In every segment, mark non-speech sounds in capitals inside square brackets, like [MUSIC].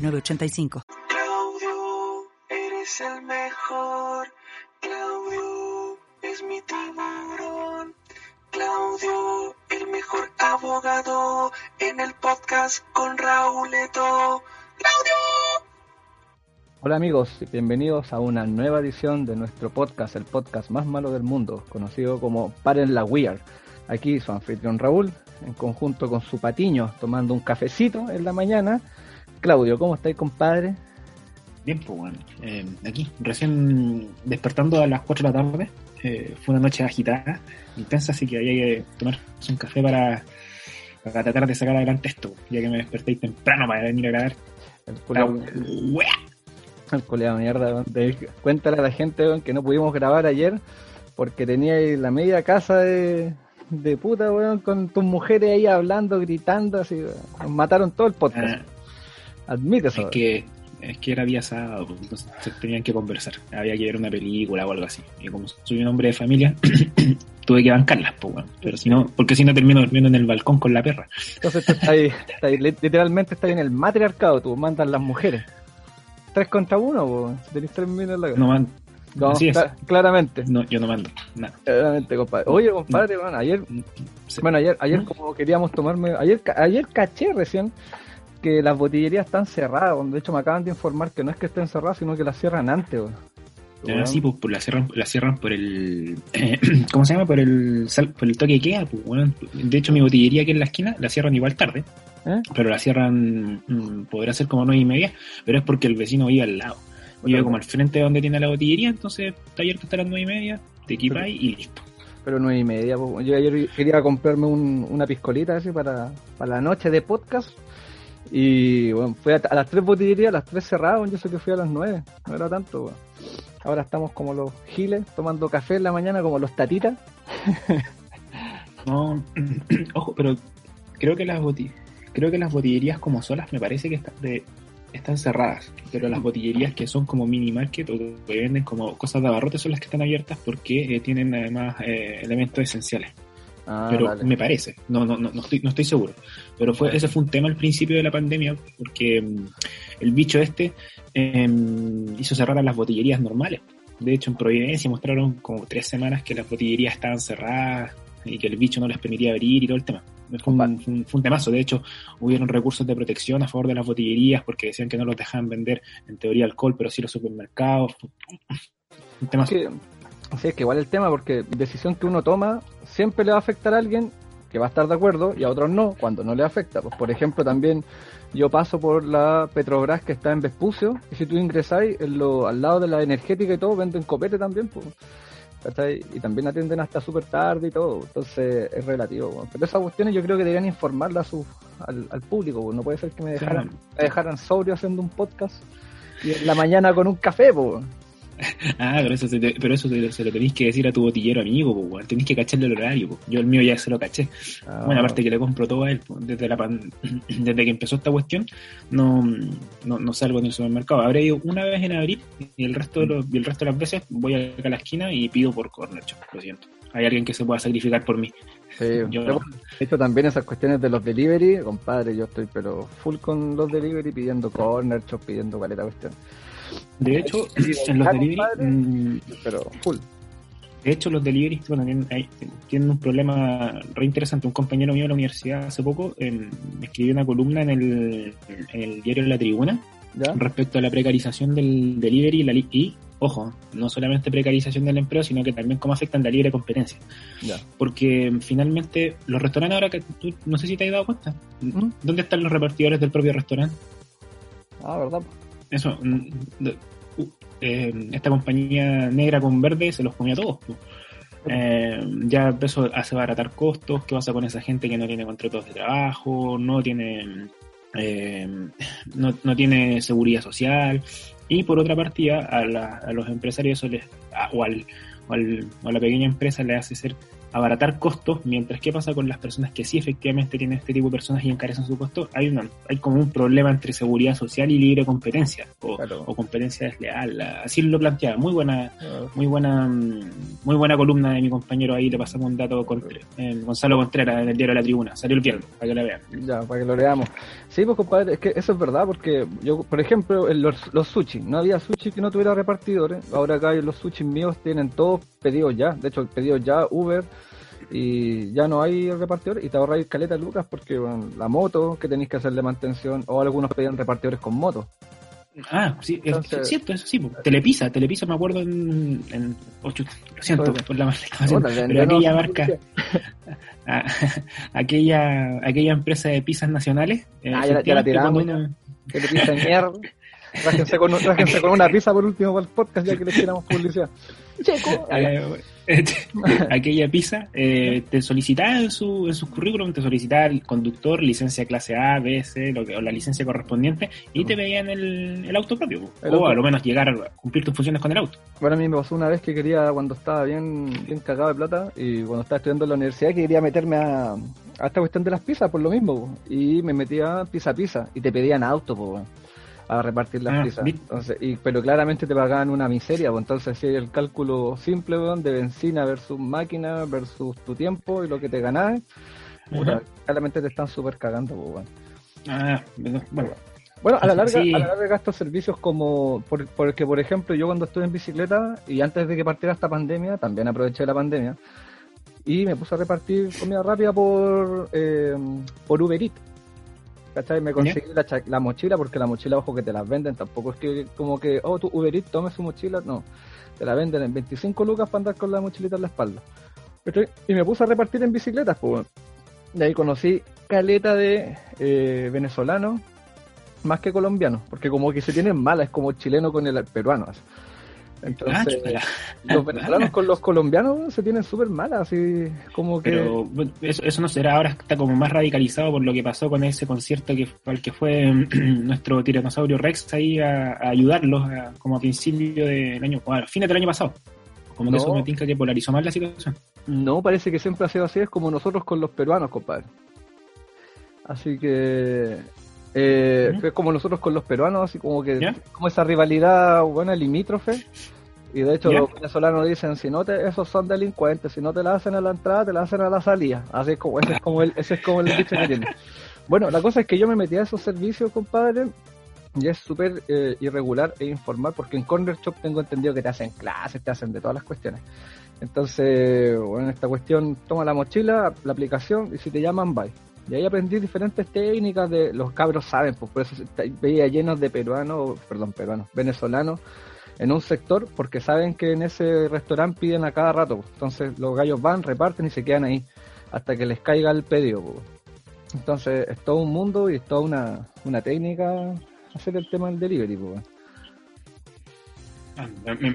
Claudio, eres el mejor. Claudio, es mi tiburón. Claudio, el mejor abogado en el podcast con Rauleto. Claudio. Hola amigos, bienvenidos a una nueva edición de nuestro podcast, el podcast más malo del mundo, conocido como Paren la Weird. Aquí su anfitrión Raúl, en conjunto con su patiño, tomando un cafecito en la mañana Claudio, ¿cómo estáis, compadre? Bien, pues bueno, eh, aquí, recién despertando a las 4 de la tarde. Eh, fue una noche agitada, intensa, así que había que tomar un café para, tratar de sacar adelante esto, ya que me desperté temprano para venir a grabar. El culeado, el mierda, cuéntale a la gente que no pudimos grabar ayer porque tenía la media casa de, de puta, weón, con tus mujeres ahí hablando, gritando, así, mataron todo el podcast. Ah, Admite. Es que, es que era día sábado, pues, entonces tenían que conversar. Había que ver una película o algo así. Y como soy un hombre de familia, [CLEARS THROAT] tuve que bancarlas, pues, bueno. Pero si no, porque si no termino durmiendo en el balcón con la perra. Entonces tú estás ahí, [LAUGHS] literalmente estás en el matriarcado, tú mandas las mujeres. Tres contra uno, pues. Tenés tres minutos en la No mando. No, claramente. No, yo no mando. Nada. Claramente, compadre. Oye, compadre, bueno, ayer, bueno, ayer, ayer como queríamos tomarme, ayer, ayer caché recién que las botillerías están cerradas. De hecho, me acaban de informar que no es que estén cerradas, sino que las cierran antes. sí, pues, pues, la cierran, la cierran por el. [CLEARS THROAT] ¿Cómo se llama? Por el, por el toque que queda. Pues, bueno. De hecho, mi botillería aquí en la esquina la cierran igual tarde. ¿Eh? Pero la cierran, mm, podrá ser como nueve y media, pero es porque el vecino vive al lado. Vive como al frente de donde tiene la botillería, entonces está abierto hasta las nueve y media, te equipas y listo. Pero nueve y media, yo ayer quería comprarme una piscolita así para, para la noche de podcast y bueno, fui a, las tres botillerías, las tres cerradas, yo sé que fui a las nueve, no era tanto. Ahora estamos como los giles, tomando café en la mañana como los tatitas. [LAUGHS] no, [CLEARS THROAT] ojo, pero creo que las creo que las botillerías como solas me parece que están, de, están cerradas, pero las botillerías que son como mini market o que venden como cosas de abarrote son las que están abiertas porque eh, tienen además eh, elementos esenciales. Ah, pero me parece, no, no, no, estoy, no estoy seguro. Pero fue, ese fue un tema al principio de la pandemia, porque mm, el bicho este em, hizo cerrar a las botillerías normales. De hecho, en Providencia mostraron como tres semanas que las botillerías estaban cerradas y que el bicho no les permitía abrir y todo el tema. Fue un, fue un, temazo. De hecho, hubieron recursos de protección a favor de las botillerías porque decían que no los dejaban vender en teoría alcohol, pero sí los supermercados. Un temazo. Es que igual el tema, porque decisión que uno toma siempre le va a afectar a alguien que va a estar de acuerdo y a otros no, cuando no le afecta. Pues, por ejemplo, también yo paso por la Petrobras que está en Vespucio, y si tú ingresáis en lo, al lado de la energética y todo, venden copete también, pues. Y también atienden hasta súper tarde y todo, entonces es relativo. Pero esas cuestiones yo creo que deberían informarlas al, al, público, pues. no puede ser que me dejaran, me dejaran sobrio haciendo un podcast y en la mañana con un café, pues. [LAUGHS] ah, pero eso, se, pero eso se, lo tenéis que decir a tu botillero amigo, pues, tenéis que cacharle el horario. Yo el mío ya se lo caché. Ah. Bueno, aparte que le compro todo a él, desde, la [CLEARS THROAT] desde que empezó esta cuestión, no, no, no salgo en el supermercado. Habré ido una vez en abril y el resto de, los, y el resto de las veces voy acá a la esquina y pido por corner, lo siento. Hay alguien que se pueda sacrificar por mí. Sí, yo, de hecho también esas cuestiones de los delivery, compadre, yo estoy pero full con los delivery pidiendo corner, pidiendo caleta cuestión. De hecho, en los delivery. Mm, pero full. De hecho, los delivery tienen un problema re interesante. Un compañero mío de la universidad hace poco em, escribió una columna en el, en el diario La Tribuna respecto a la precarización del delivery y, la, y, ojo, no solamente precarización del empleo, sino que también cómo afectan la libre competencia. Porque em, finalmente los restaurantes ahora que tú, no sé si te has dado cuenta, ¿Mm? ¿dónde están los repartidores del propio restaurante? Ah, ¿verdad? Eso, mm, eh, esta compañía negra con verde se los comía todos. Eh, ya empezó a baratar costos, ¿qué pasa con esa gente que no tiene contratos de trabajo, no tiene eh, no, no, tiene seguridad social y por otra partida a, la, a los empresarios eso o, al, o, al, o a la pequeña empresa le hace ser abaratar costos, mientras que pasa con las personas que sí efectivamente tienen este tipo de personas y encarecen su costo, hay una, hay como un problema entre seguridad social y libre competencia, o, claro. o competencia desleal, así lo planteaba, muy buena, muy buena, muy buena columna de mi compañero ahí, le pasamos un dato con eh, Gonzalo Contreras en el diario de la tribuna, salió el viernes, para que la vean. Ya, para que lo leamos. Sí, pues compadre, es que eso es verdad, porque yo, por ejemplo, los, los sushi, no había sushi que no tuviera repartidores, ahora acá los sushi míos tienen todos pedidos ya, de hecho el pedido ya Uber, y ya no hay repartidores y te ahorráis caleta lucas porque bueno, la moto que tenéis que hacerle mantención o algunos pedían repartidores con moto. Ah, sí, Entonces, es cierto, eso sí. Telepisa, Telepisa me acuerdo en, en 8, lo siento por la marca, pero aquella marca, [LAUGHS] [LAUGHS] aquella, aquella empresa de pizzas nacionales. Eh, ah, ya, ya la tiramos. Uno... Telepisa mierda. [LAUGHS] Rájense con, rájense con una pizza por último para el podcast ya que le tiramos publicidad. Checo. [LAUGHS] aquella pizza eh, te solicitaba en su, en sus currículum, te solicitaba el conductor, licencia clase A, B, C, lo que, o la licencia correspondiente, y te veían el, el auto propio. El o auto. a lo menos llegar a cumplir tus funciones con el auto. Bueno, a mí me pasó una vez que quería, cuando estaba bien, bien cagado de plata, y cuando estaba estudiando en la universidad, que quería meterme a, a esta cuestión de las pizzas, por lo mismo, y me metía pizza a pizza, y te pedían auto, pues a repartir las ah, pizzas. Entonces, y, pero claramente te pagaban una miseria, pues entonces si el cálculo simple de benzina versus máquina versus tu tiempo y lo que te ganas, claramente te están súper cagando. Pues, ah, bueno. Bueno, a la larga, sí. a la larga gastos servicios como, por, porque por ejemplo yo cuando estuve en bicicleta y antes de que partiera esta pandemia, también aproveché la pandemia y me puse a repartir comida rápida por, eh, por Uber Eats ¿Cachai? Me conseguí la, la, mochila porque la mochila, ojo, que te las venden. Tampoco es que como que, oh, tu Uber Eats tome su mochila. No, te la venden en 25 lucas para andar con la mochilita en la espalda. Y me puse a repartir en bicicletas, pues. De ahí conocí caleta de eh, venezolanos más que colombianos, porque como que se tienen mala, es como chileno con el peruano. Así. Entonces, ah, [LAUGHS] los venezolanos con los colombianos se tienen súper malas, así como que... Pero eso, eso, no será, ahora está como más radicalizado por lo que pasó con ese concierto que al que fue [CLEARS THROAT] nuestro tiranosaurio Rex ahí a, a ayudarlos a, como a principio del año, o a fines del año pasado. Como que no. eso me tinca que polarizó más la situación. No, parece que siempre ha sido así, es como nosotros con los peruanos, compadre. Así que eh. Es como nosotros con los peruanos, así como que como esa rivalidad buena limítrofe. Y de hecho los venezolanos dicen, si no te, esos son delincuentes, si no te la hacen a la entrada, te la hacen a la salida. Así es como, ese es como el, ese es como el dicho que tiene. Bueno, la cosa es que yo me metí a esos servicios, compadre, y es súper eh, irregular e informal, porque en Corner Shop tengo entendido que te hacen clases, te hacen de todas las cuestiones. Entonces, bueno, esta cuestión, toma la mochila, la aplicación, y si te llaman, bye. Y ahí aprendí diferentes técnicas de los cabros saben, pues por eso veía llenos de peruanos, perdón, peruanos, venezolanos en un sector porque saben que en ese restaurante piden a cada rato. Entonces los gallos van, reparten y se quedan ahí hasta que les caiga el pedido. Pues. Entonces es todo un mundo y es toda una, una técnica hacer el tema del delivery. Pues. Ah, me,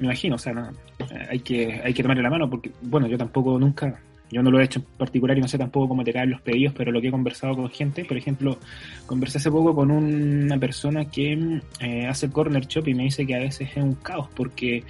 imagino, o sea, no, hay que hay que tomarle la mano porque, bueno, yo tampoco nunca yo no lo he hecho en particular y no sé tampoco cómo te caen los pedidos, pero lo que he conversado con gente, por ejemplo, conversé hace poco con una persona que eh, hace corner shop y me dice que a veces es un caos porque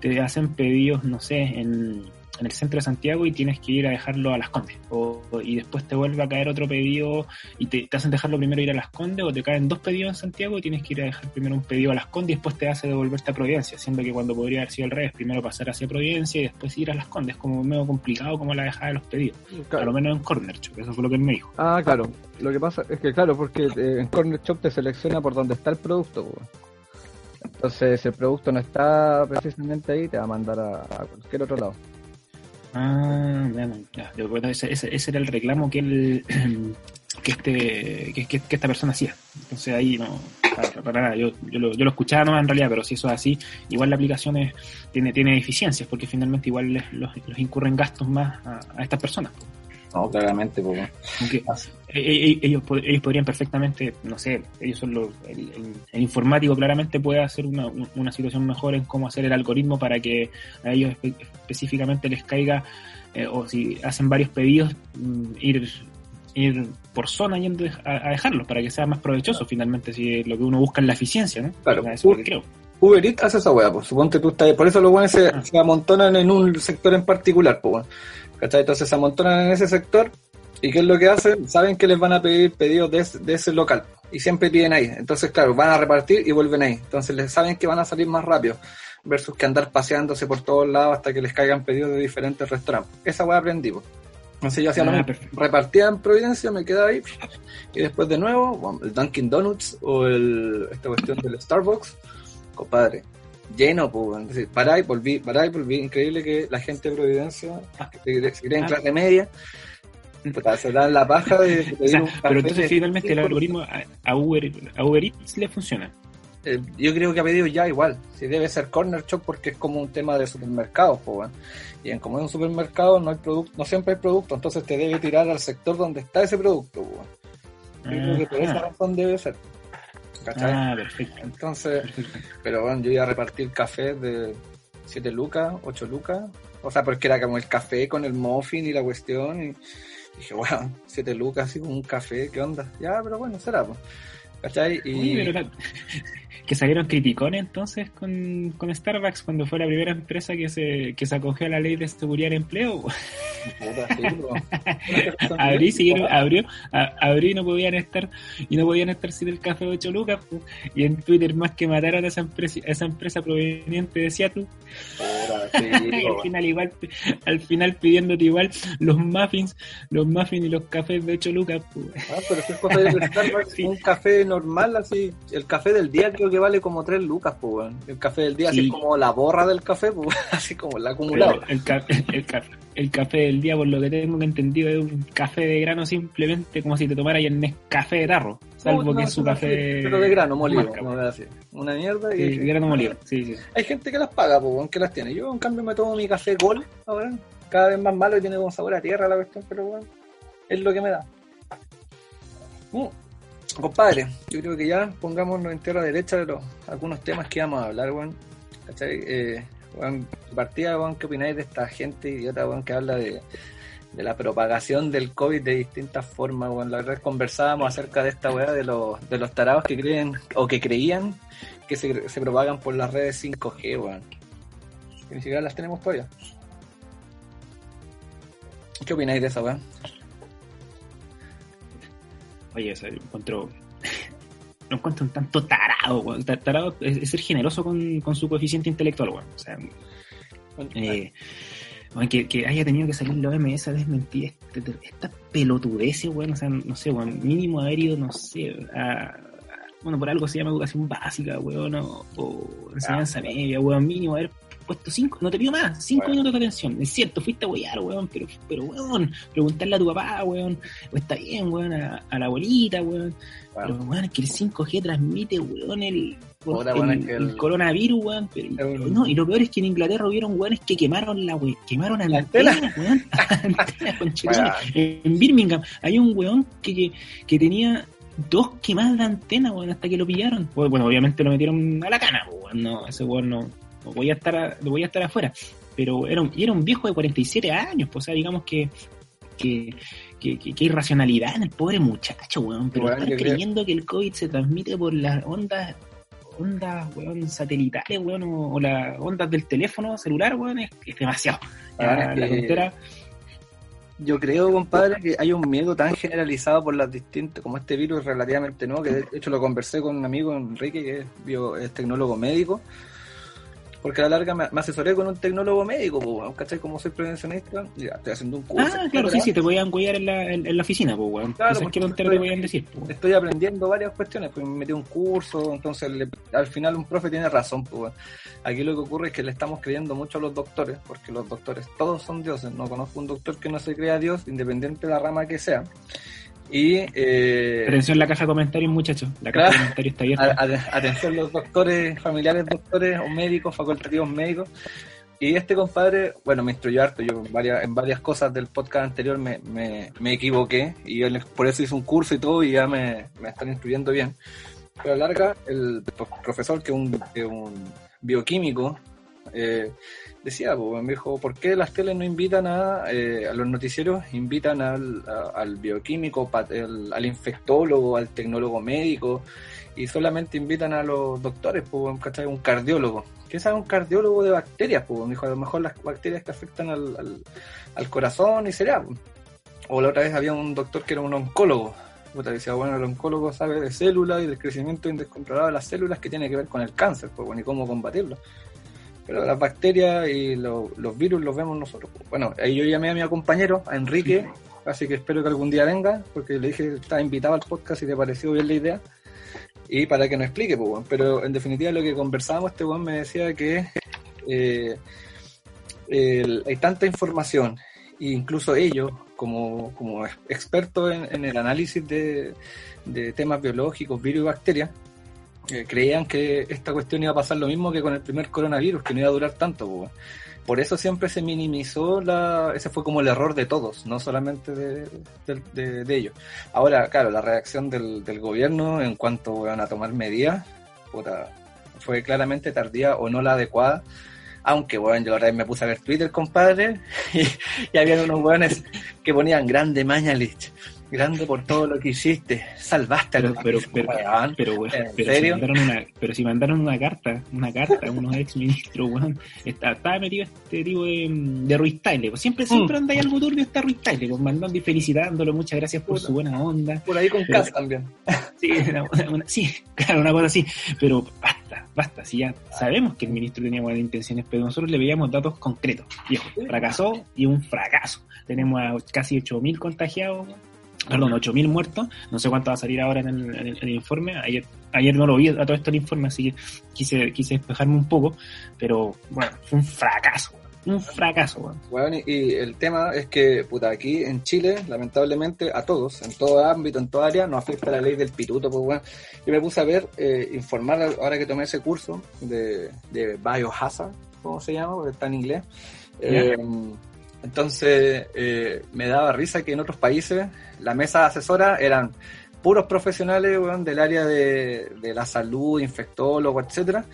te hacen pedidos, no sé, en en el centro de Santiago y tienes que ir a dejarlo a Las Condes. O, y después te vuelve a caer otro pedido y te, te, hacen dejarlo primero ir a Las Condes o te caen dos pedidos en Santiago y tienes que ir a dejar primero un pedido a Las Condes y después te hace devolverte a Providencia, siendo que cuando podría haber sido al revés, primero pasar hacia Providencia y después ir a Las Condes, como medio complicado como la dejada de los pedidos. Claro. A lo menos en Corner Shop, eso fue lo que él me dijo. Ah, claro. Lo que pasa es que, claro, porque eh, en Corner Shop te selecciona por dónde está el producto. Entonces, si el producto no está precisamente ahí, te va a mandar a, a cualquier otro lado. Ah, bueno, ya, yo, ese, ese, era el reclamo que él, [CLEARS THROAT] que este, que, que, esta persona hacía. Entonces ahí no, para, nada, yo, yo, lo, yo lo escuchaba no en realidad, pero si eso es así, igual la aplicación es, tiene, tiene deficiencias, porque finalmente igual les, los, los incurren gastos más a, a estas personas. No, claramente, porque... ellos, ellos podrían perfectamente, no sé, ellos son los, el, el, el, informático claramente puede hacer una, una situación mejor en cómo hacer el algoritmo para que a ellos específicamente les caiga, eh, o si hacen varios pedidos, mm, ir ir por zona yendo a, a dejarlos para que sea más provechoso finalmente, si lo que uno busca es la eficiencia, ¿no? Claro. Eso que creo. Uber Eats hace esa weá, pues suponte tú estás, por eso los buenos se, Ah. se amontonan en un sector en particular, pues. ¿Cachai? Entonces se amontonan en ese sector y ¿qué es lo que hacen? Saben que les van a pedir pedidos de, ese- de ese local y siempre piden ahí. Entonces, claro, van a repartir y vuelven ahí. Entonces les saben que van a salir más rápido versus que andar paseándose por todos lados hasta que les caigan pedidos de diferentes restaurantes. Esa weá aprendí, pues. Entonces yo hacía lo Ah, mismo. perfecto. repartía en Providencia, me quedaba ahí y después de nuevo, el Dunkin' Donuts o el, esta cuestión del Starbucks, compadre, lleno, pues, pará y volví, pará y volví, increíble que la gente de Providencia, que se, se cree en Ah. clase media, puta, se dan la paja de, de [LAUGHS] O sea, pero entonces finalmente el algoritmo a, a Uber, a Uber Eats le funciona. Eh, yo creo que ha pedido ya igual. Si debe ser corner shop porque es como un tema de supermercados, pues. Y en como es un supermercado no hay producto, no siempre hay producto, entonces te debe tirar al sector donde está ese producto, pues. Yo creo que por esa Ah, razón debe ser. ¿Cachai? ah, perfecto. Entonces, perfecto. pero bueno, yo iba a repartir café de 7 lucas, 8 lucas. O sea, porque era como el café con el muffin y la cuestión. Y dije, bueno, 7 lucas así con un café, ¿qué onda? Ya, pero bueno, será, pues. ¿Cachai? Y... Pero que salieron criticones entonces con, con Starbucks cuando fue la primera empresa que se, que se acogió a la ley de seguridad de empleo. [LAUGHS] Abrí, siguieron, abrió, a- abrí y no podían estar, y no podían estar sin el café de 8 lucas, y en Twitter más que mataron a esa empresa, a esa empresa proveniente de Seattle, [LAUGHS] [LAUGHS] Sí, y al final igual, al final pidiéndote igual los muffins, los muffins y los cafés de 8 lucas, po. Ah, pero es cosa de Starbucks, [LAUGHS] Sí. un café normal, así, el café del día creo que vale como 3 lucas, pues. El café del día, así Sí. es como la borra del café, pues, así como el acumulado. El, ca- el, ca- el café del día, por lo que tengo entendido, es un café de grano simplemente como si te tomaras el Nescafé de tarro, salvo No, que es su café. sí, Pero de grano molido, marca, no así. Una mierda y Sí, de grano molido, sí, sí. hay gente que las paga, pues, weón, que las tiene. Yo, en cambio, me tomo mi café Gol ahora, cada vez más malo y tiene como sabor a tierra la cuestión, pero bueno, es lo que me da. Mm. Compadre, yo creo que ya pongámonos en tierra derecha de los algunos temas que íbamos a hablar. ¿Cachai? Eh, de partida, weón, ¿qué opináis de esta gente idiota, weón, que habla de, de la propagación del COVID de distintas formas, weón? La verdad conversábamos acerca de esta weá de los, de los tarados que creen o que creían que se, se propagan por las redes 5G, weón. Que ni siquiera las tenemos todavía. ¿Qué opináis de esa weá? Oye, eso encuentro. Lo encuentro un tanto tarado, weón. Ta- Tarado es, es ser generoso con, con su coeficiente intelectual, weón. O sea, eh, weón, que, que haya tenido que salir la OMS a desmentir este, esta pelotudez, weón. O sea, no sé, weón. Mínimo haber ido, no sé, a. a- Bueno, por algo se llama educación básica, weón, o, o enseñanza media, weón. Mínimo haber puesto cinco, no te pido más, cinco Bueno. minutos de atención. Es cierto, fuiste a huear, weón, pero, pero, weón, preguntarle a tu papá, weón, o está bien, weón, a, a la abuelita, weón. Pero, weón, es que el 5G transmite, weón, el, el, weón, es que el- el coronavirus, weón. Pero, el- no, y lo peor es que en Inglaterra hubieron weones que quemaron la we, quemaron a la ¿La antena? weón. [LAUGHS] Antena, conchetumare. Weón. En Birmingham hay un weón que, que, que tenía dos quemadas de antena, weón, hasta que lo pillaron. Bueno, bueno, obviamente lo metieron a la cana, weón. No, ese weón no voy a estar a- voy a estar afuera. Pero era un, era un viejo de 47 años, pues, o sea, digamos que que, que, que, que irracionalidad en el pobre muchacho, weón. Pero Weón, estar creo- creyendo que el COVID se transmite por las ondas, ondas, weón, satelitales, weón, o, o las ondas del teléfono celular, weón, es, es demasiado. La que- Yo creo, compadre, que hay un miedo tan generalizado por las distintas, como este virus relativamente nuevo, que de hecho lo conversé con un amigo Enrique, que es, bio, es tecnólogo médico, porque a la larga me, me asesoré con un tecnólogo médico, pues, ¿cachai? Como soy prevencionista, ya estoy haciendo un curso. Ah, claro, sí, sí, te podían cuidar en la, en, en la oficina, pues, weón. Claro, Entonces, porque ¿qué tontera estoy- te podían decir? pues, weón? Estoy aprendiendo varias cuestiones, pues me metí a un curso, entonces le- al final un profe tiene razón, pues aquí lo que ocurre es que le estamos creyendo mucho a los doctores, porque los doctores todos son dioses, no conozco un doctor que no se crea Dios, independiente de la rama que sea. Y eh, Atención la caja de comentarios, muchachos. La caja de comentarios está abierta. atención los doctores, familiares doctores o médicos, facultativos médicos. Y este compadre, bueno, me instruyó harto. Yo en varias, en varias cosas del podcast anterior me, me, me equivoqué y él por eso hizo un curso y todo y ya me, me están instruyendo bien. Pero a la larga, el profesor, que es un, que es un bioquímico, eh, decía, pues, me dijo, ¿por qué las teles no invitan a, eh, a los noticieros, invitan al, al bioquímico, al infectólogo, al tecnólogo médico, y solamente invitan a los doctores, pues, ¿cachai? Un cardiólogo. ¿Qué sabe un cardiólogo de bacterias? Pues, me dijo, a lo mejor las bacterias que afectan al, al, al corazón y será. O la otra vez había un doctor que era un oncólogo. Puta, decía, bueno, el oncólogo sabe de células y del crecimiento indescontrolado de las células que tiene que ver con el cáncer, pues, bueno, y cómo combatirlo. Pero las bacterias y lo- los virus los vemos nosotros. Bueno, ahí yo llamé a mi compañero, a Enrique, así que espero que algún día venga, porque le dije que estaba invitado al podcast y le pareció bien la idea. Y para que nos explique, pues, pero en definitiva lo que conversábamos, este weón me decía que eh, hay tanta información, e incluso ellos, como, como ex- expertos en, en el análisis de, de temas biológicos, virus y bacterias, eh, creían que esta cuestión iba a pasar lo mismo que con el primer coronavirus, que no iba a durar tanto. Por eso siempre se minimizó la... Ese fue como el error de todos, no solamente de, ellos. Ahora, claro, la reacción del, gobierno en cuanto a tomar medidas, puta, fue claramente tardía o no la adecuada. Aunque, bueno, yo la verdad me puse a ver Twitter, compadre, [LAUGHS] y, y había unos weones que ponían grande Mañalich, grande por todo lo que hiciste, salvaste a Pero, los pero, pero, pero, weón, ¿En pero serio? si mandaron una, pero si mandaron una carta, una carta a unos ex ministros, weón, está, estaba metido este tipo de, de Ruiz pues siempre, siempre anda ahí algo turbio está Ruiz Tagle, pues mandando y felicitándolo, muchas gracias por su buena onda. Por ahí con Pero- Cas también. [LAUGHS] Sí, una- una- una- sí, [LAUGHS] claro, una cosa así, pero basta, basta, si ya sabemos que el ministro tenía buenas intenciones, pero nosotros le veíamos datos concretos. Viejo, fracasó y un fracaso. Tenemos a casi 8.000 contagiados, perdón, 8.000 muertos, no sé cuánto va a salir ahora en el, en el- en el informe, ayer ayer no lo vi a todo esto el informe, así que quise, quise despejarme un poco, pero bueno, fue un fracaso, un fracaso, weón. Weón, y, y el tema es que, puta, aquí en Chile, lamentablemente, a todos, en todo ámbito, en toda área, nos afecta la ley del pituto, pues, weón. Yo me puse a ver, eh, informar, ahora que tomé ese curso de, de Biohazard, ¿cómo se llama? Porque está en inglés. Eh, entonces, eh, me daba risa que en otros países la mesa asesora eran puros profesionales, weón, del área de, de la salud, infectólogos, etcétera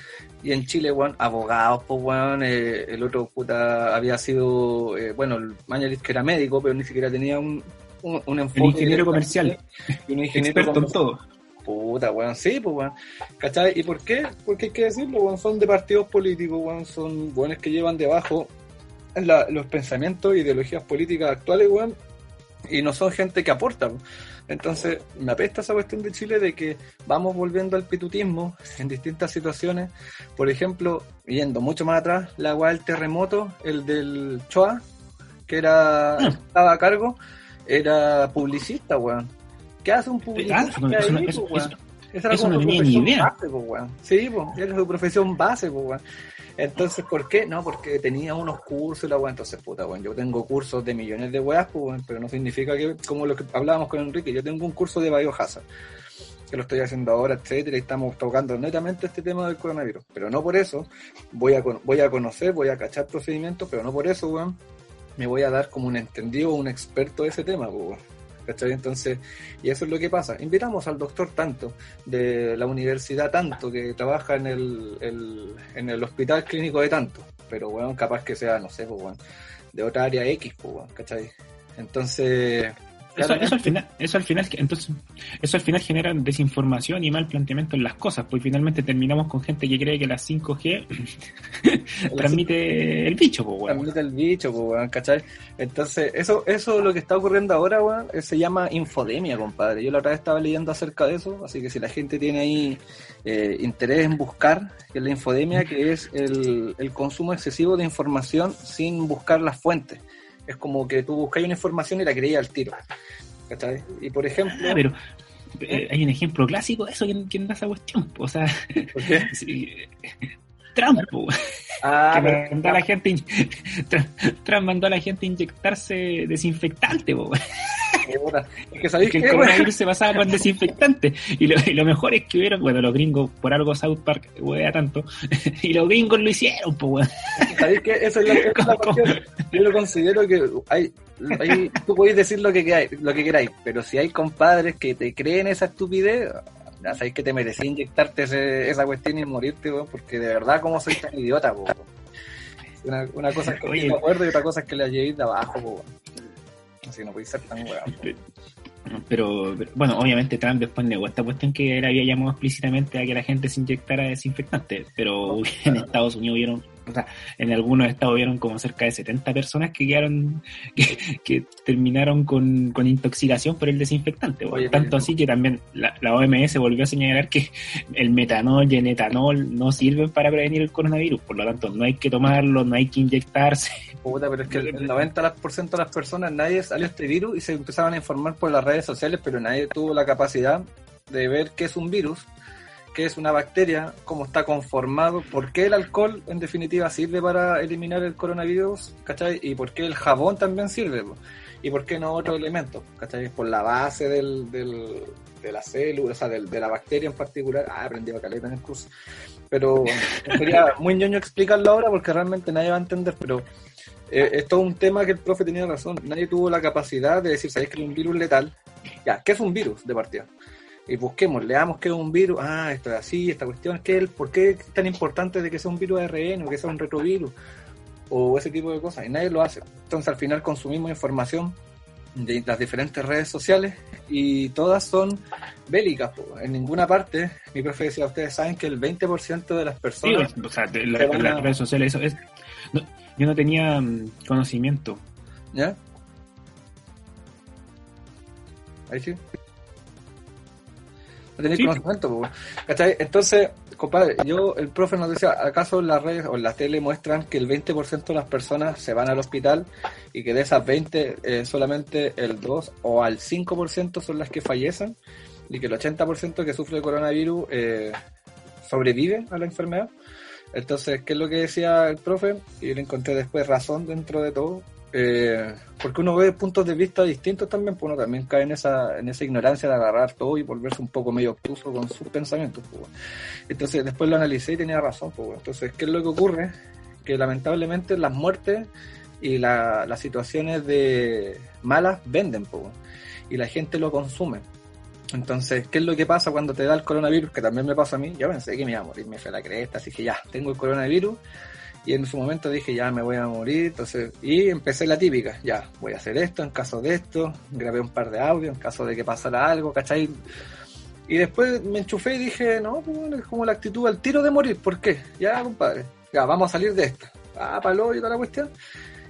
y en Chile, weón, abogados, pues, weón, eh, el otro puta había sido, eh, bueno, el Mañalich que era médico, pero ni siquiera tenía un, un, un enfoque. Un ingeniero comercial, Y un ingeniero experto en todo. Puta, weón, sí, pues, weón. ¿Cachai? ¿Y por qué? Porque hay que decirlo, weón, son de partidos políticos, weón, son weones que llevan debajo la- los pensamientos e ideologías políticas actuales, weón, y no son gente que aporta. weón. Entonces, me apesta esa cuestión de Chile de que vamos volviendo al pitutismo en distintas situaciones. Por ejemplo, yendo mucho más atrás, la weá del terremoto, el del Choa, que era estaba a cargo, era publicista, weón. ¿Qué hace un publicista eso no- tenía ni profesión idea. base, po, weón. Sí, po, era su profesión base, po, weón. Entonces, ¿por qué? No, porque tenía unos cursos y la weá. Entonces, puta, weón, yo tengo cursos de millones de weas, pues, pero no significa que, como lo que hablábamos con Enrique, yo tengo un curso de biohazard, que lo estoy haciendo ahora, etcétera, y estamos tocando netamente este tema del coronavirus. Pero no por eso voy a, voy a conocer, voy a cachar procedimientos, pero no por eso, weón, me voy a dar como un entendido un experto de ese tema, pues, weón. ¿Cachai? Entonces, y eso es lo que pasa. Invitamos al doctor tanto, de la universidad tanto, que trabaja en el, en el hospital clínico de tanto, pero bueno, capaz que sea, no sé, pues, de otra área X, pues, weón, ¿cachai? Entonces, Eso, eso al final, eso al final, entonces, eso al final genera desinformación y mal planteamiento en las cosas, pues finalmente terminamos con gente que cree que la 5G [LAUGHS] transmite el bicho, pues, weón. transmite el bicho, pues, weón, ¿cachai? Entonces, eso, eso lo que está ocurriendo ahora, weón, eh, se llama infodemia, compadre. Yo la otra vez estaba leyendo acerca de eso, así que si la gente tiene ahí eh, interés en buscar, que es la infodemia, que es el, el consumo excesivo de información sin buscar las fuentes. Es como que tú buscas una información y la creías al tiro. ¿Cachai? Y por ejemplo, Ah, pero eh, hay un ejemplo clásico de eso, ¿quién, quién da esa cuestión? O sea, ¿por qué? [LAUGHS] sí, Trump, Ah, [LAUGHS] que pero- mandó a la gente, in- [LAUGHS] Trump, Trump mandó a la gente a inyectarse desinfectante, po. [LAUGHS] es que sabéis que el qué, coronavirus se pasaba con desinfectante. Y lo, y lo mejor es que hubieron, bueno, los gringos, por algo South Park huevea tanto, [LAUGHS] y los gringos lo hicieron, pues, weón. ¿Sabéis qué? Eso es la, [LAUGHS] es la cuestión. Yo lo considero que hay, hay- tú podéis decir lo que queráis, lo que queráis, pero si hay compadres que te creen esa estupidez, ya sabéis que te merecí inyectarte ese- esa cuestión y morirte, weón, porque de verdad, como soy tan idiota, weón? Una, una cosa es que Oye. de acuerdo y otra cosa es que la llevéis de abajo, weón. Así que no podéis ser tan weón. Pero, pero, bueno, obviamente Trump después negó esta cuestión que él había llamado explícitamente a que la gente se inyectara desinfectante, pero en Estados Unidos vieron, o sea, en algunos estados vieron como cerca de 70 personas que quedaron, [LAUGHS] que, que terminaron con, con intoxicación por el desinfectante. Oye, Tanto así que también la, la OMS volvió a señalar que el metanol y el etanol no sirven para prevenir el coronavirus, por lo tanto no hay que tomarlo, no hay que inyectarse. [LAUGHS] Puta, pero es que el, el 90% de las personas, nadie salió este virus y se empezaban a informar por las redes sociales, pero nadie tuvo la capacidad de ver qué es un virus, qué es una bacteria, cómo está conformado, por qué el alcohol en definitiva sirve para eliminar el coronavirus, ¿cachai? Y por qué el jabón también sirve, y por qué no otro elemento, ¿cachai? Por la base del, del- de la célula, o sea, del- de la bacteria en particular. Ah, aprendí a caleta en el curso. Pero sería [LAUGHS] muy ñoño explicarlo ahora porque realmente nadie va a entender, pero eh, es todo un tema que el profe tenía razón. Nadie tuvo la capacidad de decir, ¿sabéis que es un virus letal? Ya, ¿qué es un virus de partida? Y busquemos, leamos qué es un virus. Ah, esto es así, esta cuestión. ¿qué es el, ¿Por qué es tan importante de que sea un virus ARN o que sea un retrovirus? O ese tipo de cosas. Y nadie lo hace. Entonces al final consumimos información de las diferentes redes sociales y todas son bélicas. po. En ninguna parte, mi profe decía, ustedes saben que el 20% de las Sí, personas... o sea, de la- se las redes sociales, eso es. no, yo no tenía mm, conocimiento. ¿Ya? Ahí sí. No tenéis Sí. conocimiento, ¿cachai? Entonces, compadre, yo, el profe nos decía, ¿acaso las redes o en la tele muestran que el 20% de las personas se van al hospital y que de esas 20 eh, solamente el 2 o al 5% son las que fallecen y que el 80% que sufre de coronavirus eh, sobrevive a la enfermedad? Entonces, ¿qué es lo que decía el profe? Y le encontré después razón dentro de todo. Eh, porque uno ve puntos de vista distintos también, pues uno también cae en esa, en esa ignorancia de agarrar todo y volverse un poco medio obtuso con sus pensamientos. pues, bueno. Entonces después lo analicé y tenía razón. pues, bueno. Entonces, ¿qué es lo que ocurre? Que lamentablemente las muertes y la- las situaciones de malas venden, pues, bueno. y la gente lo consume. Entonces, ¿qué es lo que pasa cuando te da el coronavirus? Que también me pasa a mí. Yo pensé que me iba a morir, me fue la cresta, así que ya, tengo el coronavirus. Y en su momento dije, ya me voy a morir. Entonces, y empecé la típica, ya, voy a hacer esto en caso de esto. Grabé un par de audios en caso de que pasara algo, ¿cachai? Y después me enchufé y dije, no, pues, es como la actitud al tiro de morir. ¿Por qué? Ya, compadre, ya, vamos a salir de esta. Ah, palo y toda la cuestión.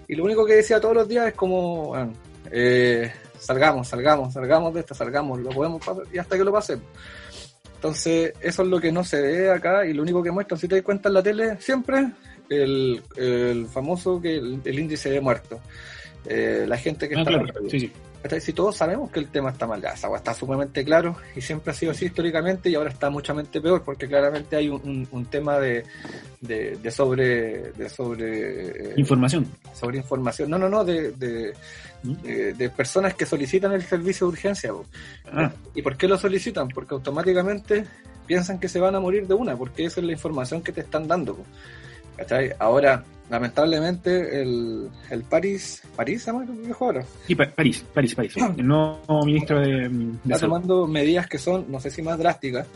Y lo único que decía todos los días es como, bueno, eh, salgamos, salgamos, salgamos de esta, salgamos, lo podemos pasar y hasta que lo pasemos. Entonces, eso es lo que no se ve acá y lo único que muestran, si te das cuenta en la tele, siempre el, el famoso que el, el índice de muertos. Eh, la gente que Ah, está claro, sí, sí. Si todos sabemos que el tema está mal, ya, está sumamente claro y siempre ha sido así históricamente y ahora está muchamente peor porque claramente hay un, un- un tema de, de, de sobre de sobre eh, Información. sobre información, no, no, no, de, de, de- de personas que solicitan el servicio de urgencia. Ah, ¿Y por qué lo solicitan? Porque automáticamente piensan que se van a morir de una, porque esa es la información que te están dando. ¿Cachai? Ahora, lamentablemente, el, el París, ¿París se llama ahora? y Pa- París, París, París. [CLEARS THROAT] El nuevo ministro de, de está Salud. tomando medidas que son, no sé si más drásticas,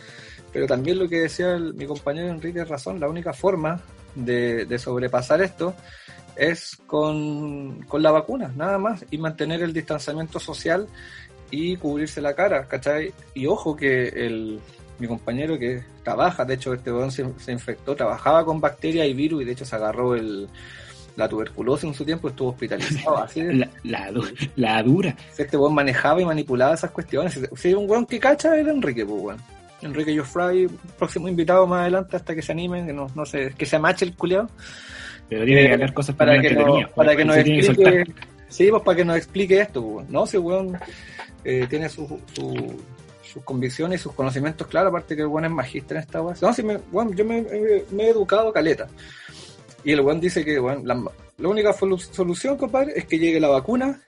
pero también lo que decía el- mi compañero Enrique razón, la única forma de, de sobrepasar esto es con, con la vacuna, nada más, y mantener el distanciamiento social y cubrirse la cara, ¿cachai? Y ojo que el, mi compañero que trabaja, de hecho este weón se, se infectó, trabajaba con bacterias y virus y de hecho se agarró el, la tuberculosis en su tiempo, estuvo hospitalizado, [LAUGHS] así de, La, la, du- la dura. este weón manejaba y manipulaba esas cuestiones. Si un weón que cacha era Enrique, pues weón. Enrique Joffrey, próximo invitado más adelante hasta que se animen, que no, no sé, que se amache el culeado. Pero tiene Eh, que hablar cosas para que, no, para que nos explique, sí, pues para que nos explique esto, pues. No, el weón eh, tiene su, su- sus convicciones y sus conocimientos claros, aparte que el weón es magíster en esta weón. No, weón, yo me, he educado caleta. Y el weón dice que, weón, la, única solución, compadre, es que llegue la vacuna.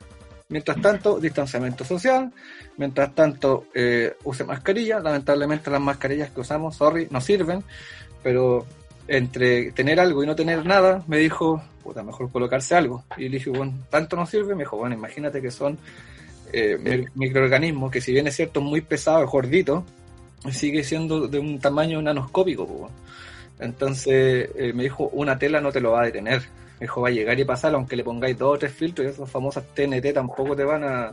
Mientras tanto, distanciamiento social. Mientras tanto, eh, use mascarilla. Lamentablemente las mascarillas que usamos, sorry, no sirven. Pero entre tener algo y no tener nada, me dijo, puta, mejor colocarse algo. Y le dije, bueno, tanto no sirve. Me dijo, bueno, imagínate que son eh, microorganismos que si bien es cierto muy pesados, gorditos, sigue siendo de un tamaño nanoscópico. po. Entonces eh, me dijo, una tela no te lo va a detener. dijo, va a llegar y pasar, aunque le pongáis dos o tres filtros, y esas famosas TNT tampoco te van a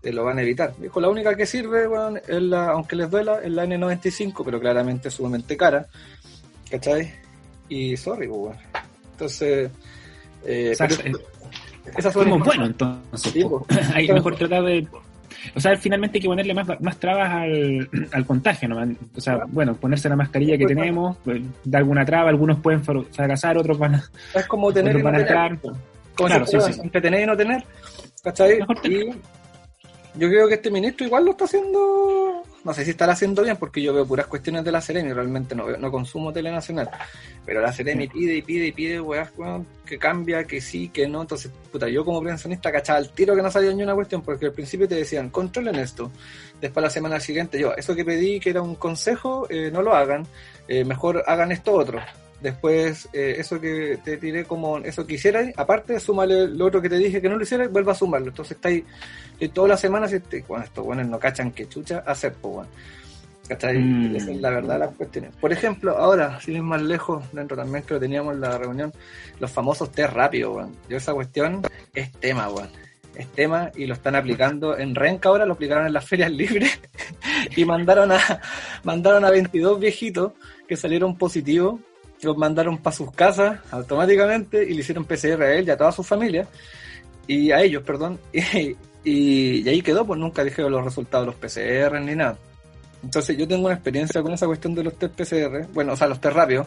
te lo van a evitar. Dijo, la única que sirve, weón, es la, aunque les duela, es la N95, pero claramente es sumamente cara. ¿Cachai? Y sorry, pues. Entonces, eh, pero- Eh, esas son Como bueno, entonces. Sí, po. po. [LAUGHS] Hay mejor tratar de. O sea, finalmente hay que ponerle más, más trabas al, [CLEARS THROAT] al contagio, ¿no? O sea, bueno, ponerse la mascarilla que tenemos, pues, da alguna traba, algunos pueden fra- fracasar, otros van a, Es como tener y no tener. entrar. Como Claro, sí, sí. y no tener. ¿Cachai? Mejor tener. Y yo creo que este ministro igual lo está haciendo. No sé si estará haciendo bien, porque yo veo puras cuestiones de la Seremi, realmente no, no consumo telenacional. Pero la Seremi pide y pide y pide, weón, que cambia, que sí, que no. Entonces, puta, yo como pensionista cachaba al tiro que no sabía ni una cuestión, porque al principio te decían, controlen esto. Después la semana siguiente, yo, eso que pedí que era un consejo, eh, no lo hagan, eh, mejor hagan esto otro. Después, eh, eso que te tiré como eso que hicieras, aparte, súmale lo otro que te dije que no lo hicieras, vuelva a sumarlo. Entonces, está ahí y todas las semanas, este, bueno, estos buenos no cachan que chucha hacer, pues, bueno. ¿Cachai? Mm. Esa es la verdad de las cuestiones. Por ejemplo, ahora, sin ir más lejos, dentro también que lo teníamos en la reunión, los famosos test rápidos, weón. Yo esa cuestión es tema, weón. Es tema y lo están aplicando en Renca ahora, lo aplicaron en las ferias libres [LAUGHS] y mandaron a mandaron a 22 viejitos que salieron positivos, los mandaron para sus casas automáticamente y le hicieron PCR a él y a toda su familia y a ellos, perdón, [LAUGHS] y, y, y ahí quedó, pues nunca dijeron los resultados de los PCR ni nada. Entonces yo tengo una experiencia con esa cuestión de los test PCR, bueno, o sea, los test rápidos.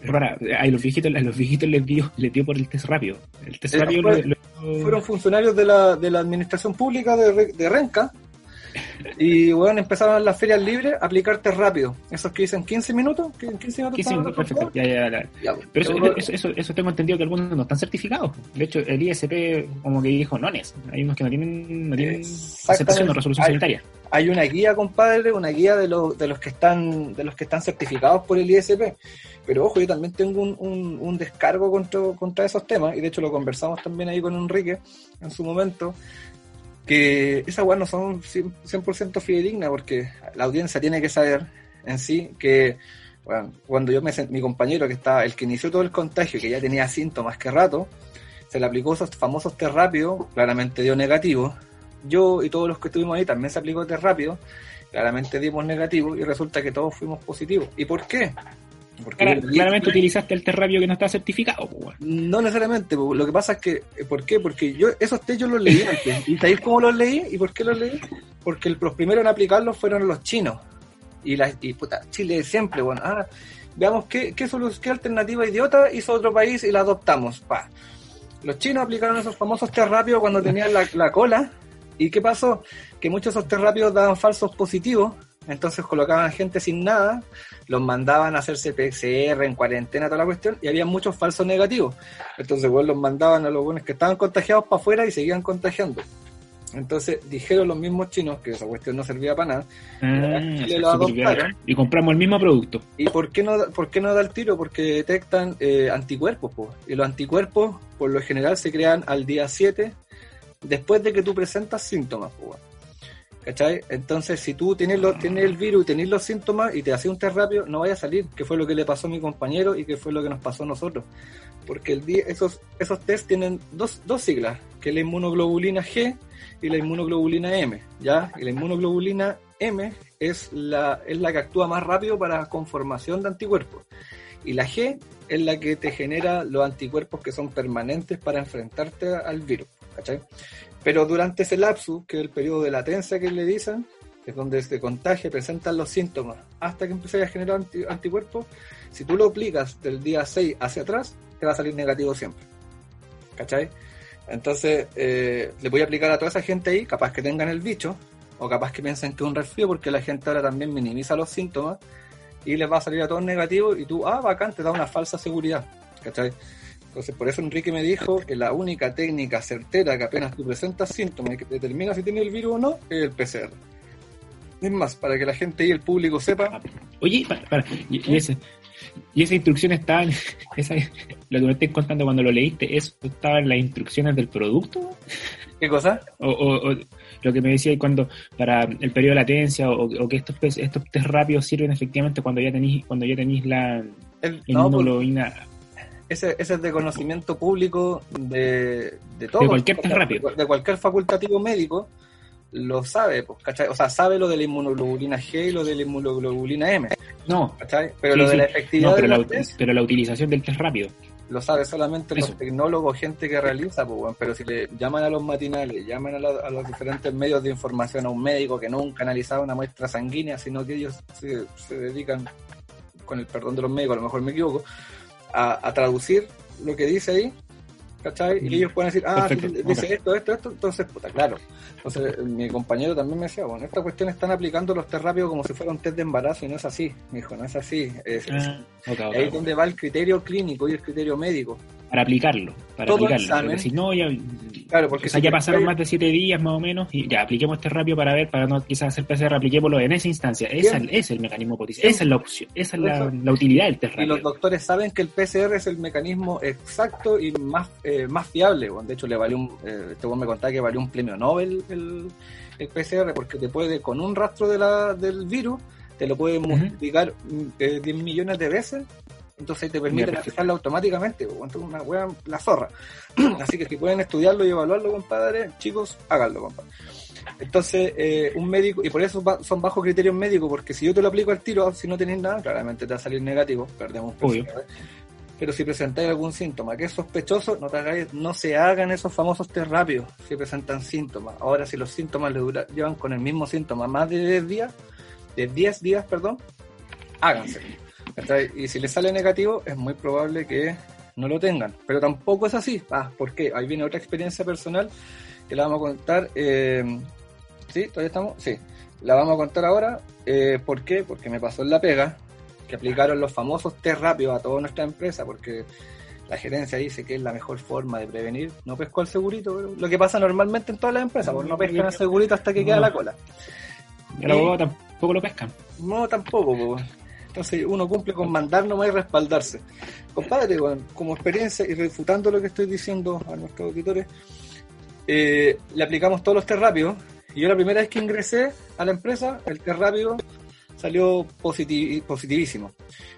Pero para, a los viejitos, a los viejitos les dio, les dio por el test rápido. El test Eh, rápido fue- lo- lo- Fueron funcionarios de la, de la administración pública de, de Renca [LAUGHS] y bueno, empezaron las ferias libres a aplicar test rápido. Esos que dicen 15 minutos, que en 15 minutos 15 estaban minutos, perfecto. Ya, ya, ya. Ya, pues. Pero eso, eso, eso, eso tengo entendido que algunos no están certificados. De hecho, el ISP como que dijo nones. Hay unos que no tienen, no tienen Exactamente. aceptación o resolución Hay- sanitaria. hay una guía, compadre, una guía de los, de los que están, de los que están certificados por el ISP. Pero ojo, yo también tengo un, un, un descargo contra, contra esos temas, y de hecho lo conversamos también ahí con Enrique en su momento, que esas weas no son 100%, 100% fidedignas, porque la audiencia tiene que saber en sí que bueno, cuando yo me mi compañero que estaba, el que inició todo el contagio, que ya tenía síntomas que rato, se le aplicó esos famosos test rápidos, claramente dio negativo. Yo y todos los que estuvimos ahí también se aplicó test rápido, claramente dimos negativo y resulta que todos fuimos positivos. ¿Y por qué? Porque claramente utilizaste el test rápido que no está certificado. pues, no necesariamente, lo que pasa es que, eh, ¿por qué? Porque yo esos test yo los leí antes. [LAUGHS] ¿Y sabéis cómo los leí? ¿Y por qué los leí? Porque los primeros en aplicarlos fueron los chinos. Y, la, y puta, Chile siempre, bueno, ah, veamos qué, qué, qué alternativa idiota hizo otro país y la adoptamos. Pa. Los chinos aplicaron esos famosos test rápidos cuando tenían la, la cola. ¿Y qué pasó? Que muchos de esos test rápidos daban falsos positivos. Entonces colocaban gente sin nada, los mandaban a hacerse PCR en cuarentena, toda la cuestión, y había muchos falsos negativos. Entonces, bueno, los mandaban a los buenos que estaban contagiados para afuera y seguían contagiando. Entonces dijeron los mismos chinos que esa cuestión no servía para nada. Ah, eso es lo adoptaron. Y compramos el mismo producto. ¿Y por qué no, por qué no da el tiro? Porque detectan eh, anticuerpos. po. Y los anticuerpos, por lo general, se crean al día 7 después de que tú presentas síntomas. po. ¿Cachai? Entonces, si tú tienes, el virus y tienes los síntomas y te haces un test rápido, no vaya a salir, que fue lo que le pasó a mi compañero y que fue lo que nos pasó a nosotros. Porque el día, esos, esos test tienen dos, dos siglas, que es la inmunoglobulina G y la inmunoglobulina M, ¿ya? Y la inmunoglobulina M es la, es la que actúa más rápido para conformación de anticuerpos. Y la G es la que te genera los anticuerpos que son permanentes para enfrentarte al virus, ¿cachai? Pero durante ese lapsus, que es el periodo de latencia que le dicen, es donde se contagia, presentan los síntomas, hasta que empiece a generar anti- anticuerpos, si tú lo aplicas del día 6 hacia atrás, te va a salir negativo siempre. ¿Cachai? Entonces, eh, le voy a aplicar a toda esa gente ahí, capaz que tengan el bicho, o capaz que piensen que es un resfrío, porque la gente ahora también minimiza los síntomas, y les va a salir a todos negativos, y tú, ah, bacán, te da una falsa seguridad. ¿Cachai? Entonces, por eso Enrique me dijo que la única técnica certera que apenas tú presentas síntomas y que determina si tiene el virus o no, es el PCR. Es más, para que la gente y el público sepa, Oye, para, para, y, y ese, y esa instrucción estaba en, [LAUGHS] esa, lo que me estés contando cuando lo leíste, ¿eso estaba en las instrucciones del producto? ¿qué cosa? O, o- o lo que me decía cuando para el periodo de latencia o, o que estos estos test rápidos sirven efectivamente cuando ya tenéis cuando ya tenéis la El- no, pues, ese, ese es de conocimiento público de, de todo. De cualquier test rápido. De cualquier facultativo médico lo sabe, pues, ¿cachai? O sea, sabe lo de la inmunoglobulina G y lo de la inmunoglobulina M, No, ¿cachai? Pero sí, lo de la efectividad No, pero, de la, test pero la utilización del test rápido. lo sabe solamente los tecnólogos, gente que realiza, pues, weón. pero si le llaman a los matinales, llaman a, la- a los diferentes medios de información a un médico que nunca ha analizado una muestra sanguínea, sino que ellos se, se dedican, con el perdón de los médicos, a lo mejor me equivoco, a, a traducir lo que dice ahí, ¿cachai? Y Mm. ellos pueden decir, ah, Perfecto, dice esto, esto, esto, entonces, puta, claro. Entonces, mi compañero también me decía, bueno, esta cuestión están aplicando los test rápidos como si fuera un test de embarazo y no es así, me dijo, no es así. Es, Ah, ahí es donde va el criterio clínico y el criterio médico. Para aplicarlo. Para Todo aplicarlo. examen. Porque si no, ya. Claro, porque o sea, si ya pasaron más de 7 días más o menos y ya apliquemos este rápido para ver, para no quizás hacer PCR, apliquémoslo en esa instancia. Esa, ese es el mecanismo potencial. Esa es la opción. Esa es la, utilidad del test Y los rápido. doctores saben que el PCR es el mecanismo exacto y más, eh, más fiable. bueno, de hecho, le valió un, eh, este me contaba que valió un premio Nobel el, el PCR porque te puede, con un rastro de la, del virus, te lo puede multiplicar mm, eh, 10 millones de veces. Entonces te permite Ya, perfecto. analizarlo automáticamente. entonces una wea, la zorra. [CLEARS THROAT] Así que si pueden estudiarlo y evaluarlo, compadre, chicos, háganlo, compadre. Entonces, eh, un médico, y por eso va- son bajo criterios médicos, porque si yo te lo aplico al tiro, si no tenéis nada, claramente te va a salir negativo, perdemos un. Pero si presentáis algún síntoma que es sospechoso, no, te hagáis, no se hagan esos famosos test rápidos si presentan síntomas. Ahora, si los síntomas le dura- llevan con el mismo síntoma más de 10 días, de 10 días, perdón, háganse. Y si les sale negativo, es muy probable que no lo tengan. Pero tampoco es así. Ah, ¿por qué? Ahí viene otra experiencia personal que la vamos a contar. eh, ¿Sí? ¿Todavía estamos? Sí. La vamos a contar ahora. Eh, ¿Por qué? Porque me pasó en la pega que aplicaron los famosos test rápidos a toda nuestra empresa porque la gerencia dice que es la mejor forma de prevenir. No pescó al segurito, pero lo que pasa normalmente en todas las empresas, porque no pescan al segurito hasta que queda la cola. El abogado tampoco lo pescan. No, tampoco, po, weón. Entonces uno cumple con mandar nomás y respaldarse. Compadre, como experiencia y refutando lo que estoy diciendo a nuestros auditores, eh, le aplicamos todos los test rápidos. Y yo la primera vez que ingresé a la empresa, el test rápido salió positi- positivísimo.